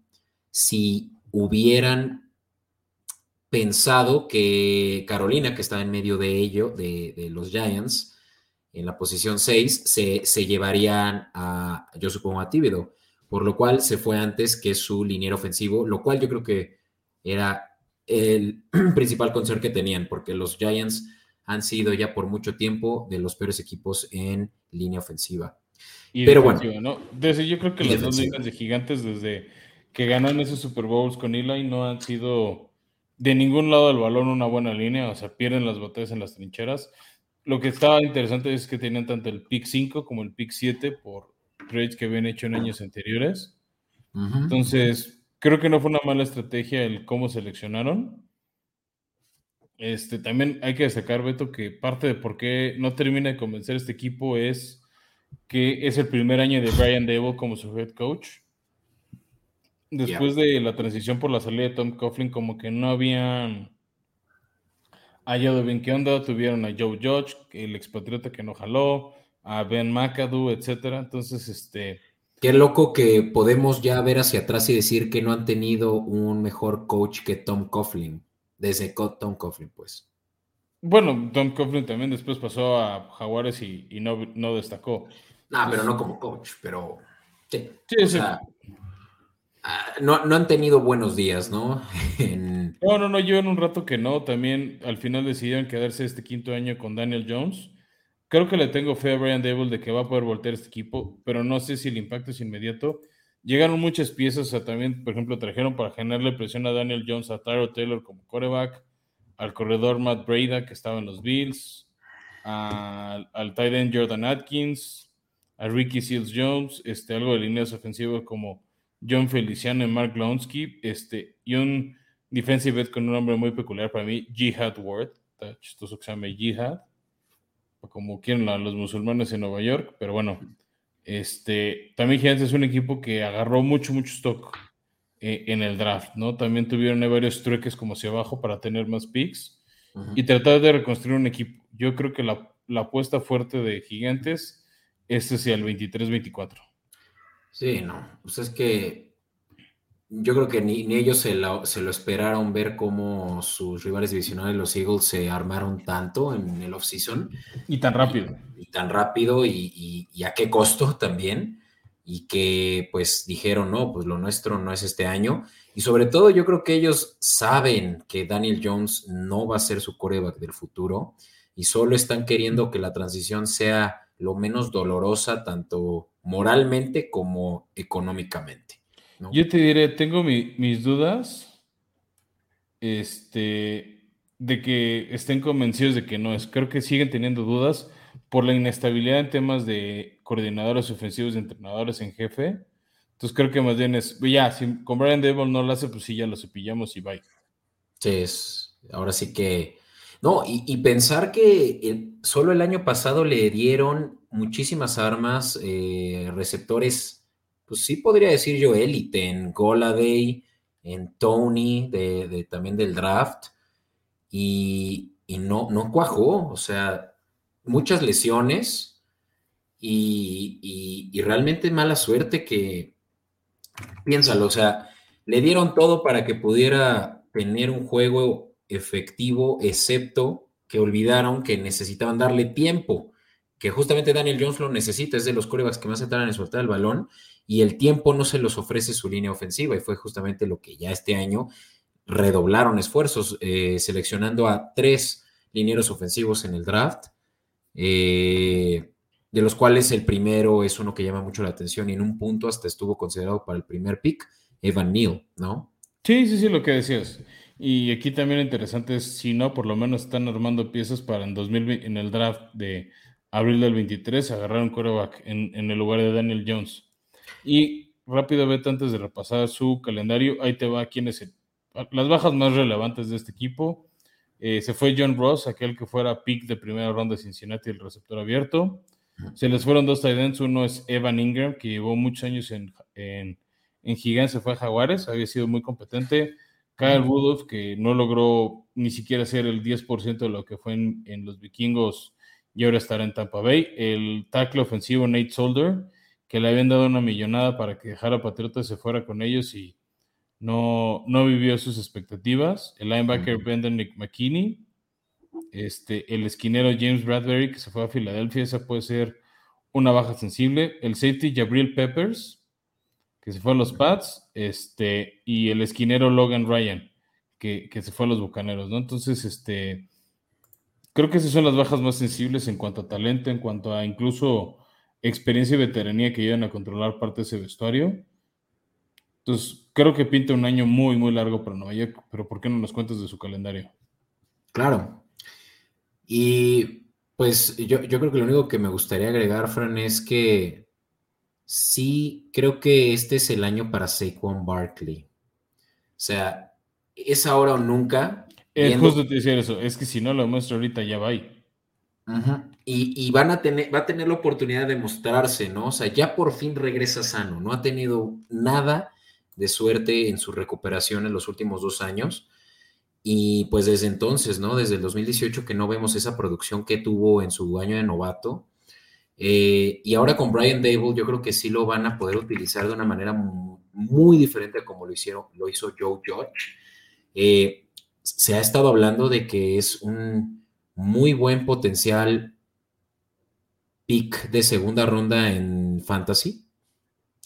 [SPEAKER 1] si hubieran pensado que Carolina, que está en medio de ello, de, los Giants, en la posición 6, se, llevarían a, yo supongo, a Tíbedo, por lo cual se fue antes que su liniero ofensivo, lo cual yo creo que era el principal concern que tenían, porque los Giants han sido ya por mucho tiempo de los peores equipos en línea ofensiva.
[SPEAKER 2] Pero bueno. ¿no? Desde, yo creo que las dos líneas de gigantes, desde que ganaron esos Super Bowls con Eli, no han sido de ningún lado del balón una buena línea, o sea, pierden las batallas en las trincheras lo que estaba interesante es que tenían tanto el pick 5 como el pick 7 por trades que habían hecho en años anteriores. Entonces, creo que no fue una mala estrategia el cómo seleccionaron. Este, también hay que destacar, Beto, que parte de por qué no termina de convencer este equipo es que es el primer año de Brian Dable como su head coach. Después de la transición por la salida de Tom Coughlin, como que no habían a bien ¿qué onda? Tuvieron a Joe Judge, el expatriota que no jaló, a Ben McAdoo, etcétera. Entonces, este.
[SPEAKER 1] Qué loco que podemos ya ver hacia atrás y decir que no han tenido un mejor coach que Tom Coughlin. Desde Tom Coughlin, pues.
[SPEAKER 2] Bueno, Tom Coughlin también después pasó a Jaguares y, no, no, destacó.
[SPEAKER 1] No, pero no como coach, pero. Sí, sí, sí. Ah, no, no, han tenido buenos días, ¿no?
[SPEAKER 2] No, no, no, en un rato que no. También al final decidieron quedarse este quinto año con Daniel Jones. Creo que le tengo fe a Brian Dable de que va a poder voltear este equipo, pero no sé si el impacto es inmediato. Llegaron muchas piezas, o también, por ejemplo, trajeron para generarle presión a Daniel Jones, a Tyro Taylor como coreback, al corredor Matt Breda, que estaba en los Bills, al, tight end Jordan Atkins, a Ricky Seals Jones, este, algo de líneas ofensivas como John Feliciano y Mark Lonsky, este, y un defensive end con un nombre muy peculiar para mí, Jihad Ward, está chistoso que se llame Jihad, como quieren los musulmanes en Nueva York, pero bueno, este, también Giants es un equipo que agarró mucho, mucho stock eh, en el draft, ¿no? También tuvieron varios trueques como hacia abajo para tener más picks y tratar de reconstruir un equipo. Yo creo que la, apuesta fuerte de Gigantes es hacia el 23-24.
[SPEAKER 1] Sí, no, pues es que yo creo que ni, ellos se lo, esperaron ver cómo sus rivales divisionales, los Eagles, se armaron tanto en el offseason.
[SPEAKER 2] Y tan rápido.
[SPEAKER 1] Y, tan rápido y, a qué costo también. Y que pues dijeron, no, pues lo nuestro no es este año. Y sobre todo yo creo que ellos saben que Daniel Jones no va a ser su coreback del futuro y solo están queriendo que la transición sea lo menos dolorosa, tanto moralmente como económicamente.
[SPEAKER 2] Yo te diré, tengo mis dudas este, de que estén convencidos de que no es. Creo que siguen teniendo dudas por la inestabilidad en temas de coordinadores ofensivos y entrenadores en jefe. Entonces creo que más bien es, ya, si con Brian Devil no lo hace, pues sí, ya lo cepillamos y bye.
[SPEAKER 1] Sí, es, ahora sí que... No, y, pensar que solo el año pasado le dieron muchísimas armas, eh, receptores pues sí podría decir yo élite en Goladay, en Tony, de, también del draft, y, no, no cuajó, o sea, muchas lesiones y, realmente mala suerte que, piénsalo, o sea, le dieron todo para que pudiera tener un juego efectivo, excepto que olvidaron que necesitaban darle tiempo, que justamente Daniel Jones lo necesita, es de los corebacks que más se tardan en soltar el balón, y el tiempo no se los ofrece su línea ofensiva y fue justamente lo que ya este año redoblaron esfuerzos eh, seleccionando a tres linieros ofensivos en el draft, eh, de los cuales el primero es uno que llama mucho la atención y en un punto hasta estuvo considerado para el primer pick, Evan Neal, ¿no?
[SPEAKER 2] Sí, sí, sí, lo que decías. Y aquí también lo interesante es si no, por lo menos están armando piezas para en, 2020, en el draft de abril del 23 agarrar un quarterback en, el lugar de Daniel Jones. Y rápidamente, antes de repasar su calendario, ahí te va quién es las bajas más relevantes de este equipo. Eh, se fue John Ross, aquel que fuera pick de primera ronda de Cincinnati, el receptor abierto. Se les fueron dos tight Uno es Evan Ingram, que llevó muchos años en, en, en Gigante, se fue a Jaguares, había sido muy competente. Kyle Rudolph, que no logró ni siquiera ser el 10% de lo que fue en, en, los vikingos y ahora estará en Tampa Bay. El tackle ofensivo Nate Solder, que le habían dado una millonada para que dejara Patriota se fuera con ellos y no, no vivió sus expectativas. El linebacker Brendan McKinney, este, el esquinero James Bradbury, que se fue a Filadelfia, esa puede ser una baja sensible. El safety Gabriel Peppers, que se fue a los Pats, este, y el esquinero Logan Ryan, que, se fue a los Bucaneros, ¿no? Entonces, este, creo que esas son las bajas más sensibles en cuanto a talento, en cuanto a incluso experiencia y veteranía que llevan a controlar parte de ese vestuario. Entonces, creo que pinta un año muy, muy largo para Nueva York, pero ¿por qué no nos cuentas de su calendario?
[SPEAKER 1] Claro. Y pues yo, yo creo que lo único que me gustaría agregar, Fran, es que sí creo que este es el año para Saquon Barkley. O sea, es ahora o nunca.
[SPEAKER 2] Es justo te decir eso, es que si no lo muestro ahorita ya va ahí.
[SPEAKER 1] y, van a tener, va a tener la oportunidad de mostrarse, ¿no? O sea, ya por fin regresa sano, no ha tenido nada de suerte en su recuperación en los últimos dos años. Y pues desde entonces, ¿no? Desde el 2018 que no vemos esa producción que tuvo en su año de novato. Eh, y ahora con Brian Dable, yo creo que sí lo van a poder utilizar de una manera muy, diferente a como lo hicieron, lo hizo Joe Judge. Eh, se ha estado hablando de que es un muy buen potencial pick de segunda ronda en fantasy.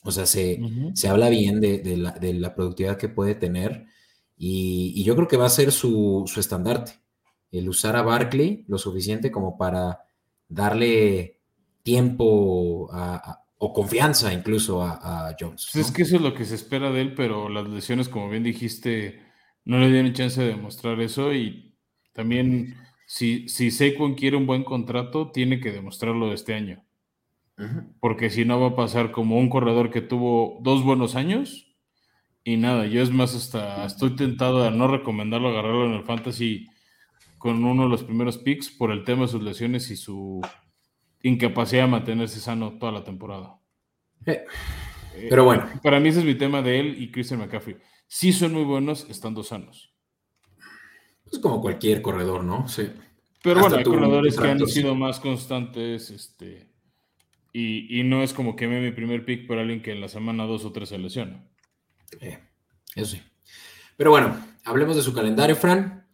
[SPEAKER 1] O sea, se, habla bien de, la, de, la, productividad que puede tener. Y, yo creo que va a ser su, estandarte, el usar a Barkley lo suficiente como para darle tiempo o confianza incluso a, Jones.
[SPEAKER 2] Pues es que eso es lo que se espera de él, pero las lesiones, como bien dijiste, no le dieron chance de demostrar eso y también si, si Saquon quiere un buen contrato, tiene que demostrarlo este año. Porque si no va a pasar como un corredor que tuvo dos buenos años y nada, yo es más, hasta estoy tentado a no recomendarlo agarrarlo en el fantasy con uno de los primeros picks por el tema de sus lesiones y su incapacidad de mantenerse sano toda la temporada.
[SPEAKER 1] Eh, pero bueno.
[SPEAKER 2] para mí ese es mi tema de él y Christian McCaffrey. Sí son muy buenos estando sanos.
[SPEAKER 1] Es como cualquier corredor, ¿no? Sí.
[SPEAKER 2] Pero bueno, hay corredores que han sido más constantes, este, y, y, no es como que me mi primer pick por alguien que en la semana dos o tres se lesiona.
[SPEAKER 1] Eh, eso sí. Pero bueno, hablemos de su calendario, Fran.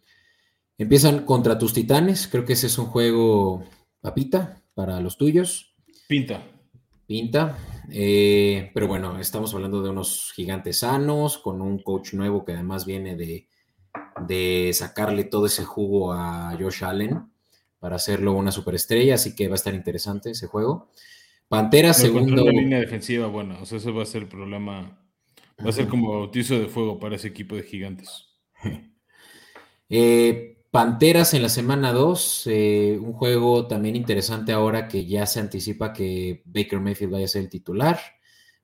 [SPEAKER 1] Empiezan contra tus titanes. Creo que ese es un juego papita para los tuyos.
[SPEAKER 2] Pinta.
[SPEAKER 1] Pinta. Eh, pero bueno, estamos hablando de unos gigantes sanos, con un coach nuevo que además viene de, de sacarle todo ese jugo a Josh Allen para hacerlo una superestrella, así que va a estar interesante ese juego. Pantera, segundo.
[SPEAKER 2] Una línea defensiva, bueno, o sea, eso va a ser el problema Va a ser como bautizo de fuego para ese equipo de gigantes.
[SPEAKER 1] Eh, Panteras en la semana 2, eh, un juego también interesante ahora que ya se anticipa que Baker Mayfield vaya a ser el titular.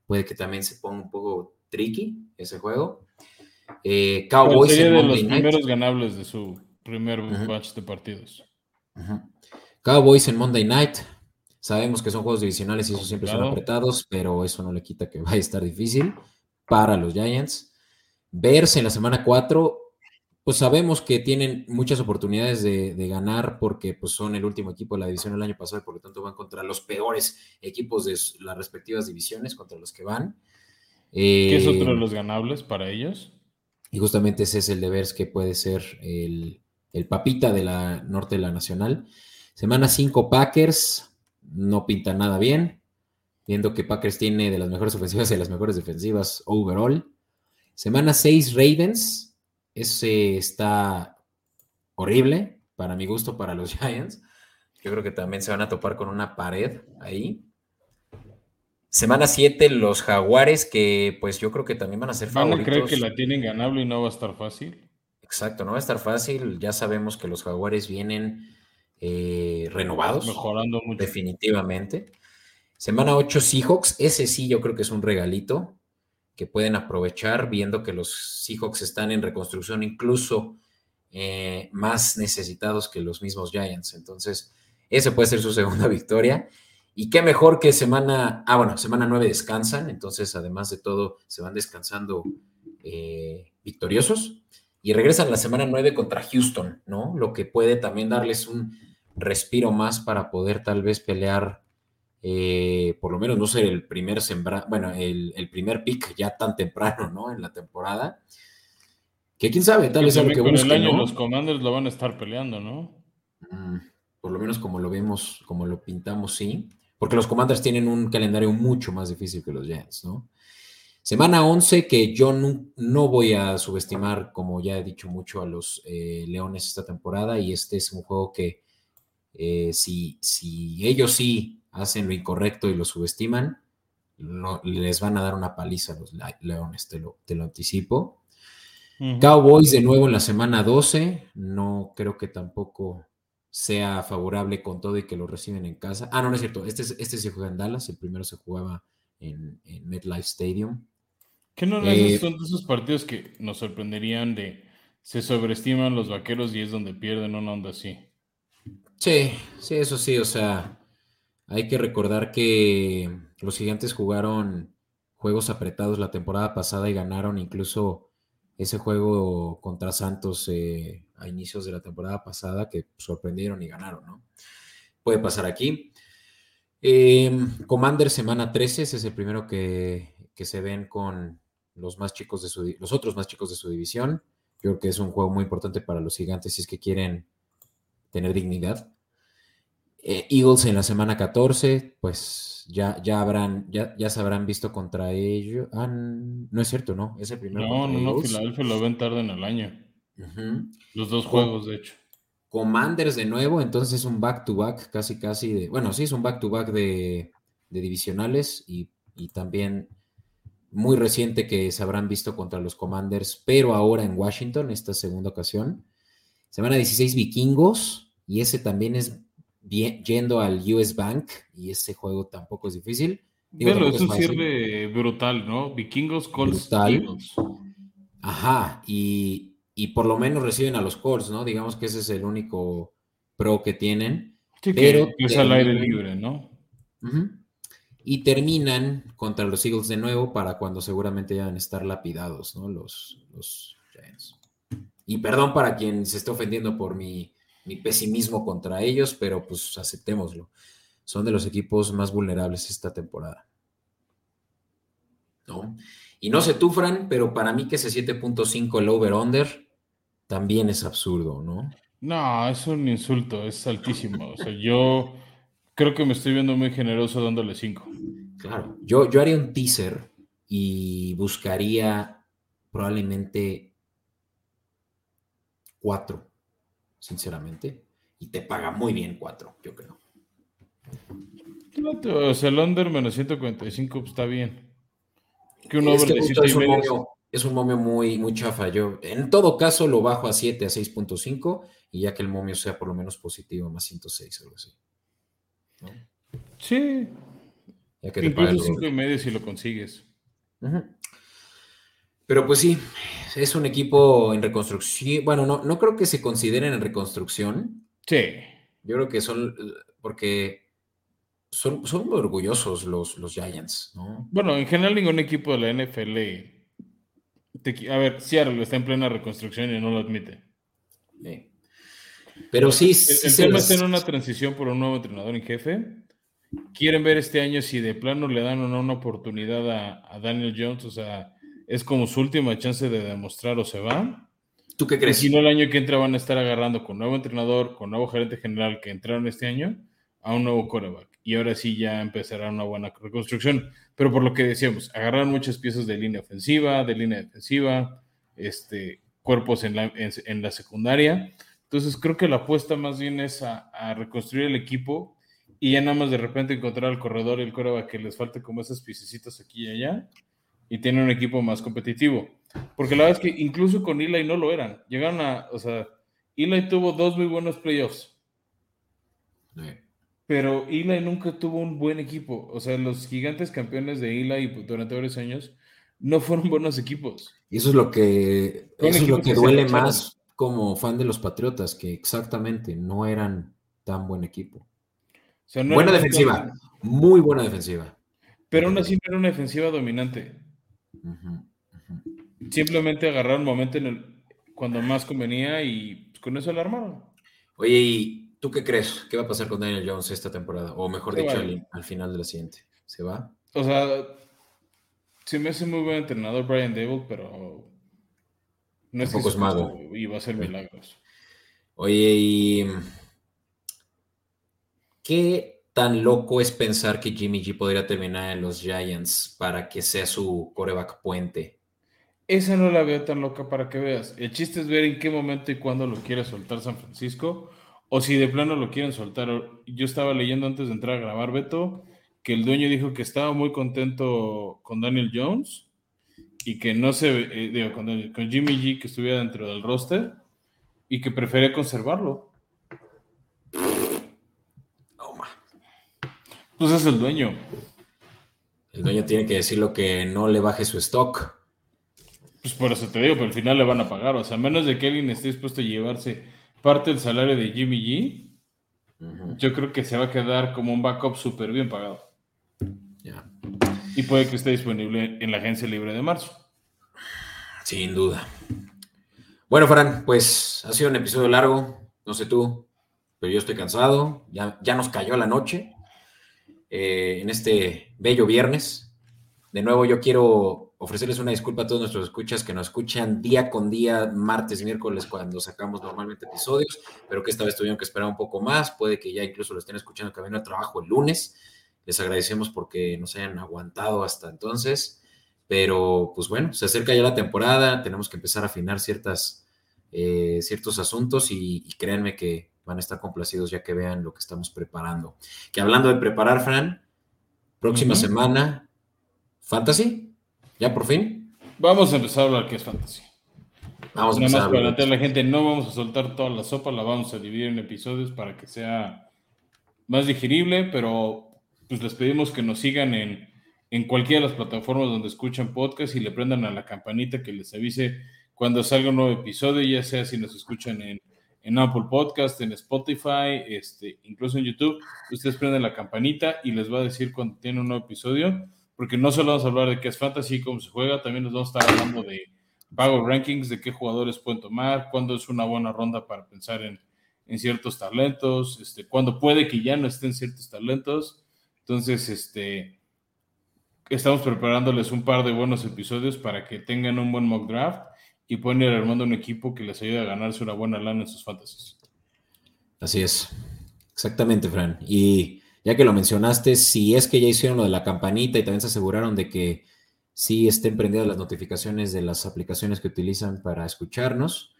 [SPEAKER 1] Puede que también se ponga un poco tricky ese juego.
[SPEAKER 2] Eh, Cowboys en de los primeros ganables de su primer batch de partidos.
[SPEAKER 1] Cowboys en Monday Night. Sabemos que son juegos divisionales y eso siempre son apretados, pero eso no le quita que vaya a estar difícil para los Giants. Verse en la semana 4, pues sabemos que tienen muchas oportunidades de, ganar porque pues, son el último equipo de la división el año pasado y por lo tanto van contra los peores equipos de las respectivas divisiones contra los que van.
[SPEAKER 2] ¿Qué es otro de eh, los ganables para ellos?
[SPEAKER 1] Y justamente ese es el de Bears que puede ser el, el papita de la norte de la nacional. Semana 5 Packers, no pinta nada bien viendo que Packers tiene de las mejores ofensivas y de las mejores defensivas overall. Semana 6 Ravens, ese está horrible para mi gusto, para los Giants. Yo creo que también se van a topar con una pared ahí. Semana 7 los Jaguares, que pues yo creo que también van a ser
[SPEAKER 2] favoritos. ¿Van a que la tienen ganable y no va a estar fácil?
[SPEAKER 1] Exacto, no va a estar fácil. Ya sabemos que los Jaguares vienen eh, renovados.
[SPEAKER 2] Mejorando mucho.
[SPEAKER 1] Definitivamente. Semana 8 Seahawks, ese sí yo creo que es un regalito que pueden aprovechar viendo que los Seahawks están en reconstrucción incluso eh, más necesitados que los mismos Giants. Entonces, ese puede ser su segunda victoria. Y qué mejor que semana, ah, bueno, semana 9 descansan, entonces además de todo se van descansando eh, victoriosos y regresan la semana 9 contra Houston, ¿no? Lo que puede también darles un respiro más para poder tal vez pelear, eh, por lo menos no ser el primer sembra, bueno, el, primer pick ya tan temprano, ¿no? En la temporada. Que quién sabe, tal vez
[SPEAKER 2] que el año los Commanders lo van a estar peleando, ¿no?
[SPEAKER 1] Mm, por lo menos como lo vemos, como lo pintamos, sí. Porque los Commanders tienen un calendario mucho más difícil que los Giants, ¿no? Semana 11 que yo no, voy a subestimar, como ya he dicho mucho, a los eh, Leones esta temporada y este es un juego que eh, si, si, ellos sí hacen lo incorrecto y lo subestiman, les van a dar una paliza a los Leones, te lo, te lo anticipo. Cowboys de nuevo en la semana 12, no creo que tampoco sea favorable con todo y que lo reciben en casa. Ah, no, no es cierto, este, este se juega en Dallas, el primero se jugaba en, en MetLife Stadium.
[SPEAKER 2] ¿Qué no eh, son de esos partidos que nos sorprenderían de se sobreestiman los vaqueros y es donde pierden una onda así?
[SPEAKER 1] Sí, sí, eso sí, o sea, hay que recordar que los gigantes jugaron juegos apretados la temporada pasada y ganaron incluso ese juego contra Santos eh, a inicios de la temporada pasada que sorprendieron y ganaron, ¿no? Puede pasar aquí. Eh, Commander semana 13, ese es el primero que, que se ven con, los más chicos de su, los otros más chicos de su división. Yo creo que es un juego muy importante para los gigantes si es que quieren tener dignidad. Eh, Eagles en la semana 14, pues ya, ya habrán, ya, ya se habrán visto contra ellos. Ah, no es cierto, ¿no? Es el primero.
[SPEAKER 2] No, no, no, Filadelfia lo ven tarde en el año. Los dos juegos, de hecho.
[SPEAKER 1] Commanders de nuevo, entonces es un back-to-back, casi, casi de. Bueno, sí, es un back-to-back de, divisionales y, y también muy reciente que se habrán visto contra los Commanders, pero ahora en Washington, esta segunda ocasión. Semana 16 vikingos, y ese también es yendo al US Bank, y ese juego tampoco es difícil.
[SPEAKER 2] Pero es un cierre brutal, ¿no? Vikingos, Colts, brutal.
[SPEAKER 1] Ajá, y, por lo menos reciben a los Colts, ¿no? Digamos que ese es el único pro que tienen.
[SPEAKER 2] pero que es al aire libre, ¿no?
[SPEAKER 1] y terminan contra los Eagles de nuevo para cuando seguramente ya van a estar lapidados, ¿no? Los, los Giants. Y perdón para quien se esté ofendiendo por mi, pesimismo contra ellos, pero pues aceptémoslo. Son de los equipos más vulnerables esta temporada. ¿No? Y no sé tú, Fran, pero para mí que ese 7.5 el over-under también es absurdo, ¿no?
[SPEAKER 2] No, es un insulto, es altísimo. O sea, yo creo que me estoy viendo muy generoso dándole 5.
[SPEAKER 1] Claro, yo, yo haría un teaser y buscaría probablemente 4, sinceramente. Y te paga muy bien 4, yo creo.
[SPEAKER 2] o sea, el under menos 145 está bien.
[SPEAKER 1] Que un over es, es, un momio, es un momio muy, muy chafa. Yo, en todo caso, lo bajo a 7, a 6.5 y ya que el momio sea por lo menos positivo, más 106, algo así.
[SPEAKER 2] Sí. Incluso cinco y medio si lo consigues.
[SPEAKER 1] Pero pues sí, es un equipo en reconstrucción. Bueno, no, no creo que se consideren en reconstrucción.
[SPEAKER 2] Sí.
[SPEAKER 1] Yo creo que son, porque son, son muy orgullosos los, los Giants, ¿no?
[SPEAKER 2] Bueno, en general ningún equipo de la NFL. a ver, Seattle está en plena reconstrucción y no lo admite.
[SPEAKER 1] Pero sí,
[SPEAKER 2] el, el tema está en una transición por un nuevo entrenador en jefe. Quieren ver este año si de plano le dan o no una oportunidad a, Daniel Jones. O sea, es como su última chance de demostrar o se va.
[SPEAKER 1] ¿Tú qué crees?
[SPEAKER 2] si no, el año que entra van a estar agarrando con nuevo entrenador, con nuevo gerente general que entraron este año, a un nuevo coreback. Y ahora sí ya empezará una buena reconstrucción. Pero por lo que decíamos, agarrar muchas piezas de línea ofensiva, de línea defensiva, este, cuerpos en la, en la secundaria entonces creo que la apuesta más bien es a, reconstruir el equipo y ya nada más de repente encontrar al corredor y el coreback que les falte como esas piececitas aquí y allá y tiene un equipo más competitivo. Porque la verdad es que incluso con Eli no lo eran. Llegaron a, o sea, Eli tuvo dos muy buenos playoffs. Pero Eli nunca tuvo un buen equipo. O sea, los gigantes campeones de Eli durante varios años no fueron buenos equipos.
[SPEAKER 1] Y eso es lo que, eso es lo que duele más como fan de los Patriotas, que exactamente no eran tan buen equipo. buena defensiva, muy buena defensiva.
[SPEAKER 2] Pero aún así no era una defensiva dominante. Simplemente agarraron un momento en el, cuando más convenía y con eso la armaron.
[SPEAKER 1] Oye, ¿y tú qué crees? ¿Qué va a pasar con Daniel Jones esta temporada? O mejor dicho, al, final de la siguiente. ¿Se va?
[SPEAKER 2] O sea, sí me hace muy buen entrenador Brian Dable, pero
[SPEAKER 1] no es, es mago.
[SPEAKER 2] Y va a ser milagros.
[SPEAKER 1] Oye, ¿y qué tan loco es pensar que Jimmy G podría terminar en los Giants para que sea su coreback puente?
[SPEAKER 2] Esa no la veo tan loca para que veas. El chiste es ver en qué momento y cuándo lo quiere soltar San Francisco o si de plano lo quieren soltar. Yo estaba leyendo antes de entrar a grabar, Beto, que el dueño dijo que estaba muy contento con Daniel Jones y que no se, eh, digo, con, Jimmy G que estuviera dentro del roster y que prefería conservarlo. Pues es el dueño.
[SPEAKER 1] El dueño tiene que decir lo que no le baje su stock.
[SPEAKER 2] Pues por eso te digo, pero al final le van a pagar. O sea, a menos de que alguien esté dispuesto a llevarse parte del salario de Jimmy G, yo creo que se va a quedar como un backup súper bien pagado. Y puede que esté disponible en la agencia libre de marzo.
[SPEAKER 1] Sin duda. Bueno, Fran, pues ha sido un episodio largo. No sé tú, pero yo estoy cansado. Ya, ya nos cayó la noche eh, en este bello viernes. De nuevo, yo quiero ofrecerles una disculpa a todos nuestros escuchas que nos escuchan día con día, martes, miércoles, cuando sacamos normalmente episodios, pero que esta vez tuvieron que esperar un poco más. Puede que ya incluso lo estén escuchando camino de trabajo el lunes. Les agradecemos porque nos hayan aguantado hasta entonces. Pero, pues bueno, se acerca ya la temporada, tenemos que empezar a afinar ciertas, eh, ciertos asuntos y, créanme que van a estar complacidos ya que vean lo que estamos preparando. Que hablando de preparar, Fran, próxima semana, Fantasy, ¿Ya por fin?
[SPEAKER 2] Vamos a empezar a hablar qué es fantasy. Vamos a empezar a hablar. Para la gente, no vamos a soltar toda la sopa, la vamos a dividir en episodios para que sea más digerible, pero pues les pedimos que nos sigan en, en cualquiera de las plataformas donde escuchan podcast y le prendan a la campanita que les avise cuando salga un nuevo episodio, ya sea si nos escuchan en, en Apple Podcast, en Spotify, este, incluso en YouTube, ustedes prenden la campanita y les va a decir cuando tiene un nuevo episodio porque no solo vamos a hablar de qué es fantasy, cómo se juega, también nos vamos a estar hablando de pago rankings, de qué jugadores pueden tomar, cuándo es una buena ronda para pensar en, ciertos talentos, este, cuándo puede que ya no estén ciertos talentos. Entonces, este, estamos preparándoles un par de buenos episodios para que tengan un buen mock draft y puedan ir armando un equipo que les ayude a ganarse una buena lana en sus fantasies.
[SPEAKER 1] Así es, exactamente, Fran. Y ya que lo mencionaste, si es que ya hicieron lo de la campanita y también se aseguraron de que sí estén prendidas las notificaciones de las aplicaciones que utilizan para escucharnos,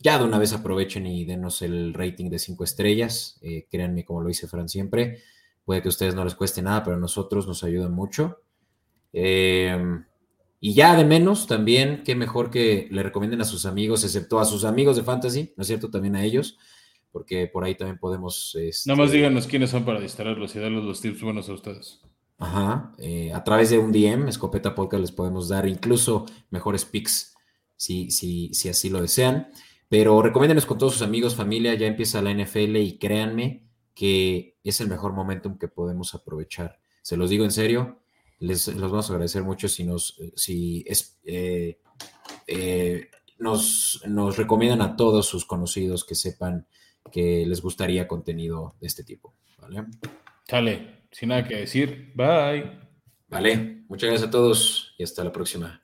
[SPEAKER 1] ya de una vez aprovechen y denos el rating de cinco estrellas. Eh, créanme, como lo dice Fran siempre, puede que a ustedes no les cueste nada, pero a nosotros nos ayuda mucho. Em, y ya de menos, también, qué mejor que le recomienden a sus amigos, excepto a sus amigos de Fantasy, ¿no es cierto? También a ellos, porque por ahí también podemos...
[SPEAKER 2] Este, Nada más díganos quiénes son para distraerlos y darles los tips buenos a ustedes.
[SPEAKER 1] Ajá, eh, a través de un DM, Escopeta Podcast, les podemos dar incluso mejores picks si, si, si así lo desean. Pero recomiéndenos con todos sus amigos, familia, ya empieza la NFL y créanme que es el mejor momentum que podemos aprovechar. Se los digo en serio, les los vamos a agradecer mucho si nos, si es, eh, eh, nos, nos recomiendan a todos sus conocidos que sepan que les gustaría contenido de este tipo. ¿Vale?
[SPEAKER 2] Sale, sin nada que decir. Bye.
[SPEAKER 1] Vale, muchas gracias a todos y hasta la próxima.